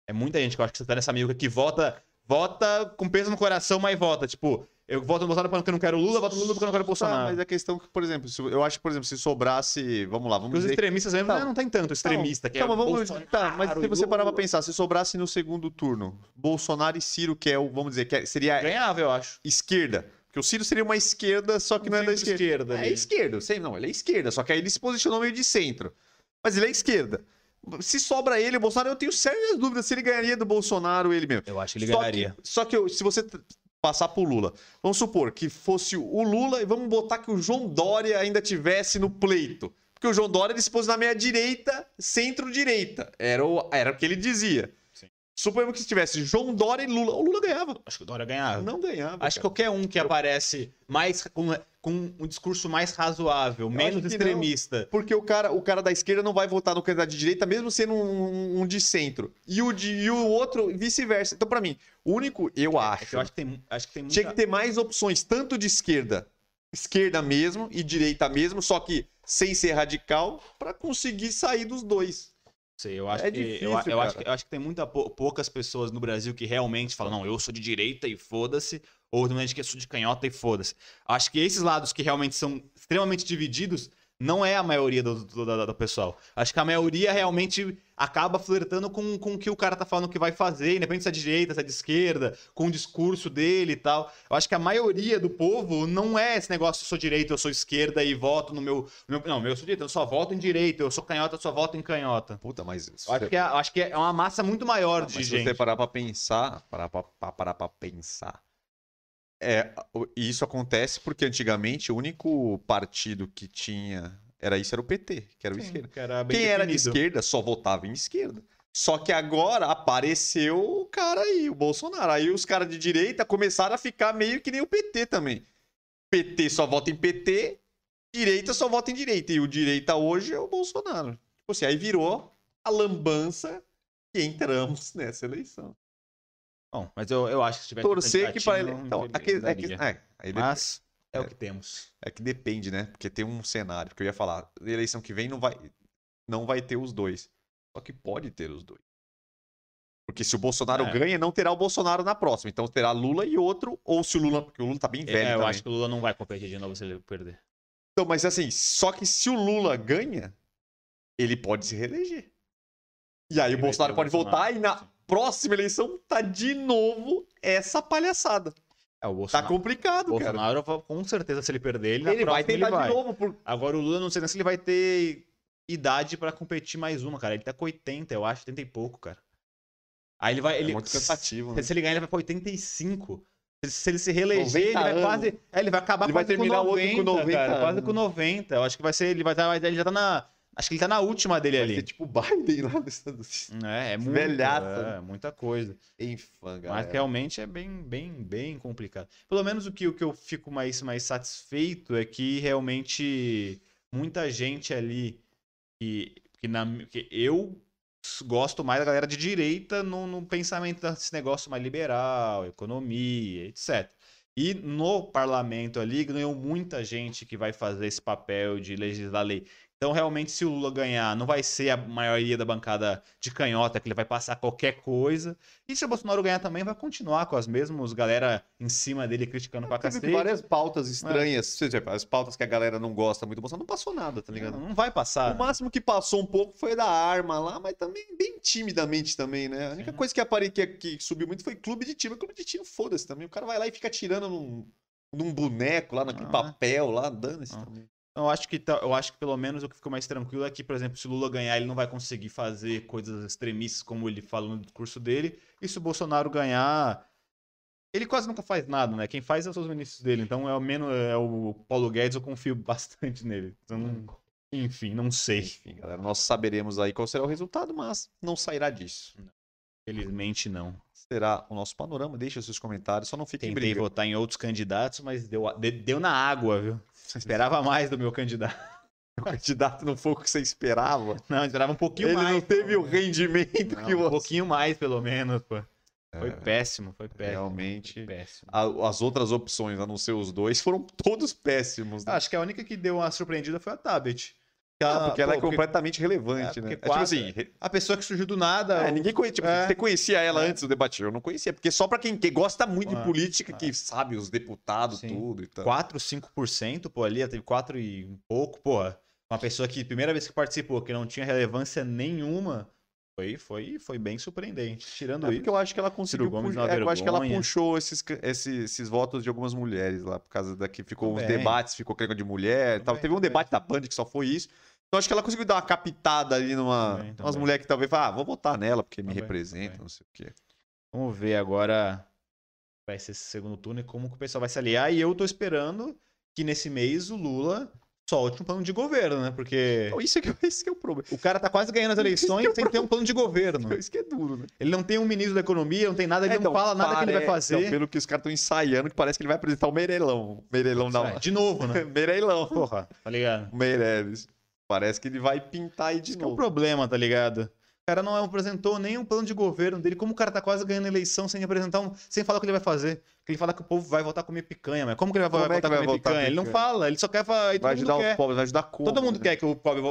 É muita gente que eu acho que você tá nessa meiuca que vota, vota com peso no coração, mas vota. Tipo, eu voto no Bolsonaro porque eu não quero Lula, voto no Lula porque eu não quero Tá, Bolsonaro. mas a questão que, por exemplo, se- eu acho que, por exemplo, se sobrasse. Vamos lá, vamos Porque os dizer. extremistas mesmo Tá. né, não tem tanto extremista, que Tá, é mas vamos, tá, mas se você parar pra pensar, se sobrasse no segundo turno, Bolsonaro e Ciro, que é o, vamos dizer, que é- seria Ganhava, eu acho. esquerda. Porque o Ciro seria uma esquerda, só que não é da esquerda. É esquerda, sei não, ele é esquerda, só que aí ele se posicionou meio de centro. Mas ele é esquerda. Se sobra ele, o Bolsonaro, eu tenho sérias dúvidas se ele ganharia do Bolsonaro ele mesmo. Eu acho que ele Só ganharia. Que, só que eu- se você passar pro Lula, vamos supor que fosse o Lula e vamos botar que o João Dória ainda tivesse no pleito. Porque o João Dória ele se pôs na meia direita, centro-direita. Era o, era o que ele dizia. Suponhamos que se tivesse João Dória e Lula, o Lula ganhava. Acho que o Dória ganhava. Não ganhava. Acho que qualquer um que aparece mais com, com um discurso mais razoável, menos acho que extremista. Porque o cara, o cara da esquerda não vai votar no candidato de direita, mesmo sendo um, um de centro. E o, de, e o outro vice-versa. Então, pra mim, o único, eu É acho, que eu acho que tem, acho que tem muita... tinha que ter mais opções, tanto de esquerda, esquerda mesmo, e direita mesmo, só que sem ser radical, pra conseguir sair dos dois. Sei, eu acho, É que, eu, difícil, eu acho que eu acho que tem muita pou- poucas pessoas no Brasil que realmente falam, não, eu sou de direita e foda-se, ou gente que eu sou de canhota e foda-se. Acho que esses lados que realmente são extremamente divididos não é a maioria do, do, do- do pessoal. Acho que a maioria realmente acaba flertando com, com o que o cara tá falando que vai fazer, independente se é de direita, se é de esquerda, com o discurso dele e tal. Eu acho que a maioria do povo não é esse negócio, eu sou direita, eu sou esquerda e voto no meu. no meu- não, eu sou direita, eu só voto em direita, eu sou canhota, eu só voto em canhota. Puta, mas. se Eu acho você- que é, acho que é uma massa muito maior Ah, de mas se gente. você parar pra pensar, parar pra- parar pra pensar. É, e isso acontece porque antigamente o único partido que tinha era isso, era o PT, que era o Sim, esquerda. que era Quem era de definido. esquerda só votava em esquerda. Só que agora apareceu o cara aí, o Bolsonaro. Aí os caras de direita começaram a ficar meio que nem o PT também. PT só vota em PT, direita só vota em direita. E o direita hoje é o Bolsonaro. Tipo assim, aí virou a lambança que entramos nessa eleição. Bom, mas eu, eu acho que se tivesse Torcer que para ele. Então, ele aquele- é, que, é, aí de- Mas é, É. o que temos. é que depende, né? Porque tem um cenário. Porque eu ia falar, eleição que vem não vai, não vai ter os dois. Só que pode ter os dois. Porque se o Bolsonaro É. ganha, não terá o Bolsonaro na próxima. Então terá Lula e outro, ou se o Lula. Porque o Lula tá bem velho. É, eu também. acho que o Lula não vai competir de novo se ele perder. Então, mas assim, só que se o Lula ganha, ele pode se reeleger. E aí Ele o Bolsonaro pode Bolsonaro, voltar e na sim. Próxima eleição tá de novo essa palhaçada. É, o Tá Bolsonaro. complicado, cara. Bolsonaro, vai- com certeza, se ele perder, ele, Ele vai tentar ele vai. de novo. Por... Agora o Lula, não sei nem se ele vai ter idade pra competir mais uma, cara. Ele tá com 80, eu acho, 80 e pouco, cara. Aí ele vai. Ele, É muito cansativo. Né? Se ele ganhar, ele vai pra 85. Se- Se ele se reeleger, 90 ele vai anos. quase. É, ele vai acabar Ele vai quase terminar com o outro 90, com 90 cara, Quase com 90. Eu acho que vai ser. Ele vai estar. Ele já tá na. Acho que ele tá na última dele Vai ali. ser tipo Biden lá nos Estados Unidos. É, é muito, Velhaço. é, muita coisa. Galera. Mas realmente é bem, bem, bem complicado. Pelo menos o que, o que eu fico mais, mais satisfeito é que realmente muita gente ali que, que, na, que eu gosto mais da galera de direita no, no pensamento desse negócio mais liberal, economia, etc. E no parlamento ali ganhou muita gente que vai fazer esse papel de legislar lei. Então, realmente, se o Lula ganhar, não vai ser a maioria da bancada de canhota, que ele vai passar qualquer coisa. E se o Bolsonaro ganhar também, vai continuar com as mesmas galera em cima dele criticando pra cacete. várias pautas estranhas. Você vê, As pautas que a galera não gosta muito do Bolsonaro, não passou nada, tá ligado? Não, não vai passar. O máximo que passou um pouco foi da arma lá, mas também bem timidamente também, né? A única Sim. coisa que, apare... que, que subiu muito foi clube de tiro. Clube de tiro, foda-se também. O cara vai lá e fica tirando num, num boneco lá, naquele Ah. papel lá, dando-se Ah. também. Eu acho que tá- eu acho que pelo menos o que ficou mais tranquilo é que, por exemplo, se o Lula ganhar, ele não vai conseguir fazer coisas extremistas como ele falou no discurso dele. E se o Bolsonaro ganhar, ele quase nunca faz nada, né? Quem faz são os ministros dele. Então é o menos é o Paulo Guedes, eu confio bastante nele. Então, enfim, não sei. Enfim, galera, nós saberemos aí qual será o resultado, mas não sairá disso. Felizmente não. Será o nosso panorama. Deixa seus comentários, só não fiquem Tentei brigando. votar em outros candidatos, mas deu, de- deu na água, viu? Esperava mais do meu candidato. O candidato não foi o que você esperava. Não, esperava um pouquinho Ele mais. não teve o rendimento Não, que Um você. pouquinho mais, pelo menos, pô. Foi É, péssimo, foi péssimo. Realmente. Foi péssimo. a- as outras opções, a não ser os dois, foram todos péssimos. né? Acho que a única que deu uma surpreendida foi a Ah, porque ela é pô, completamente relevante, é, né? porque É tipo assim, re- A pessoa que surgiu do nada. é, o- ninguém conhecia. Tipo, É. Você conhecia ela É. antes do debate? Eu não conhecia, porque só pra quem, quem gosta muito É. de política, É. que sabe os deputados, Sim. tudo e tal. 4, 5%, pô, ali, ela teve 4 e um pouco, porra. Uma pessoa que, primeira vez que participou, que não tinha relevância nenhuma, foi, foi, foi bem surpreendente. Tirando É isso. porque eu acho que ela conseguiu. Gomes é, eu acho que ela puxou esses, esses, esses votos de algumas mulheres lá, por causa da que ficou uns Também. debates, ficou crego de mulher. tal. Teve um debate da Band que só foi isso. Então acho que ela conseguiu dar uma captada ali numa. Também, umas mulheres que talvez falem, ah, vou votar nela, porque me Também, representa, também. não sei o quê. Vamos ver agora vai ser esse segundo turno e como que o pessoal vai se aliar. E eu tô esperando que nesse mês o Lula solte um plano de governo, né? Porque Então, isso, é que, esse que é o problema. o cara tá quase ganhando as eleições sem ter um plano de governo. Isso que é duro, né? Ele não tem um ministro da economia, não tem nada, ele É, não então, fala nada que ele vai fazer. então, pelo que os caras estão ensaiando, que parece que ele vai apresentar o Meirelão. Meirelão da. É, de novo, né? Meirelão. Porra, tá ligado? O Meirelles. Parece que ele vai pintar aí de Esse que é o novo. problema, tá ligado? O cara não apresentou nem um plano de governo dele. Como o cara tá quase ganhando eleição sem apresentar um. sem falar o que ele vai fazer? Ele fala que o povo vai votar a comer picanha, mas como que ele vai é que votar a comer picanha? Ele não fala, ele só quer falar. Vai ajudar quer. os pobres, vai ajudar como? Todo mundo né? quer que o pobre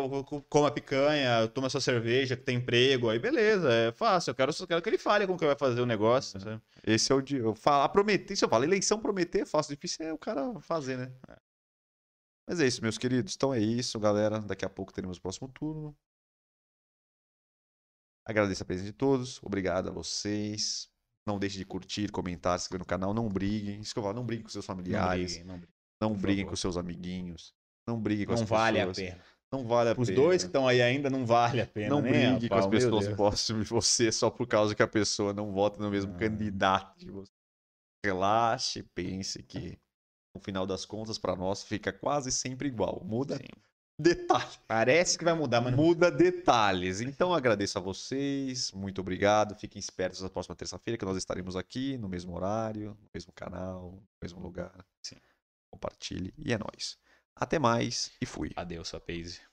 coma picanha, tome sua cerveja, que tem emprego, aí beleza, é fácil. Eu quero, só quero que ele fale como que vai fazer o negócio. sabe? Esse é o dia. Eu falo, prometer, se eu falo, eleição prometer é fácil, difícil é o cara fazer, né? Mas é isso, meus queridos. Então é isso, galera. Daqui a pouco teremos o próximo turno. Agradeço a presença de todos. Obrigado a vocês. Não deixe de curtir, comentar, se inscrever no canal. Não briguem. Isso que eu falo, não briguem com seus Não familiares. briguem, não briguem. Não briguem favor. com seus amiguinhos. Não briguem com Não as vale a pessoas. pena. Não vale a Os pena. dois que estão aí ainda não vale a pena. Não a brigue com as pessoas próximas de você só por causa que a pessoa não vota no mesmo Ah. candidato de você. Relaxe, pense que no final das contas, para nós, fica quase sempre igual. Muda Sim. detalhes. Parece que vai mudar, mas não Muda detalhes. Então agradeço a vocês, muito obrigado. Fiquem espertos na próxima terça-feira que nós estaremos aqui no mesmo horário, no mesmo canal, no mesmo lugar. Sim. Compartilhe e é nóis. Até mais e fui. Adeus, Paze.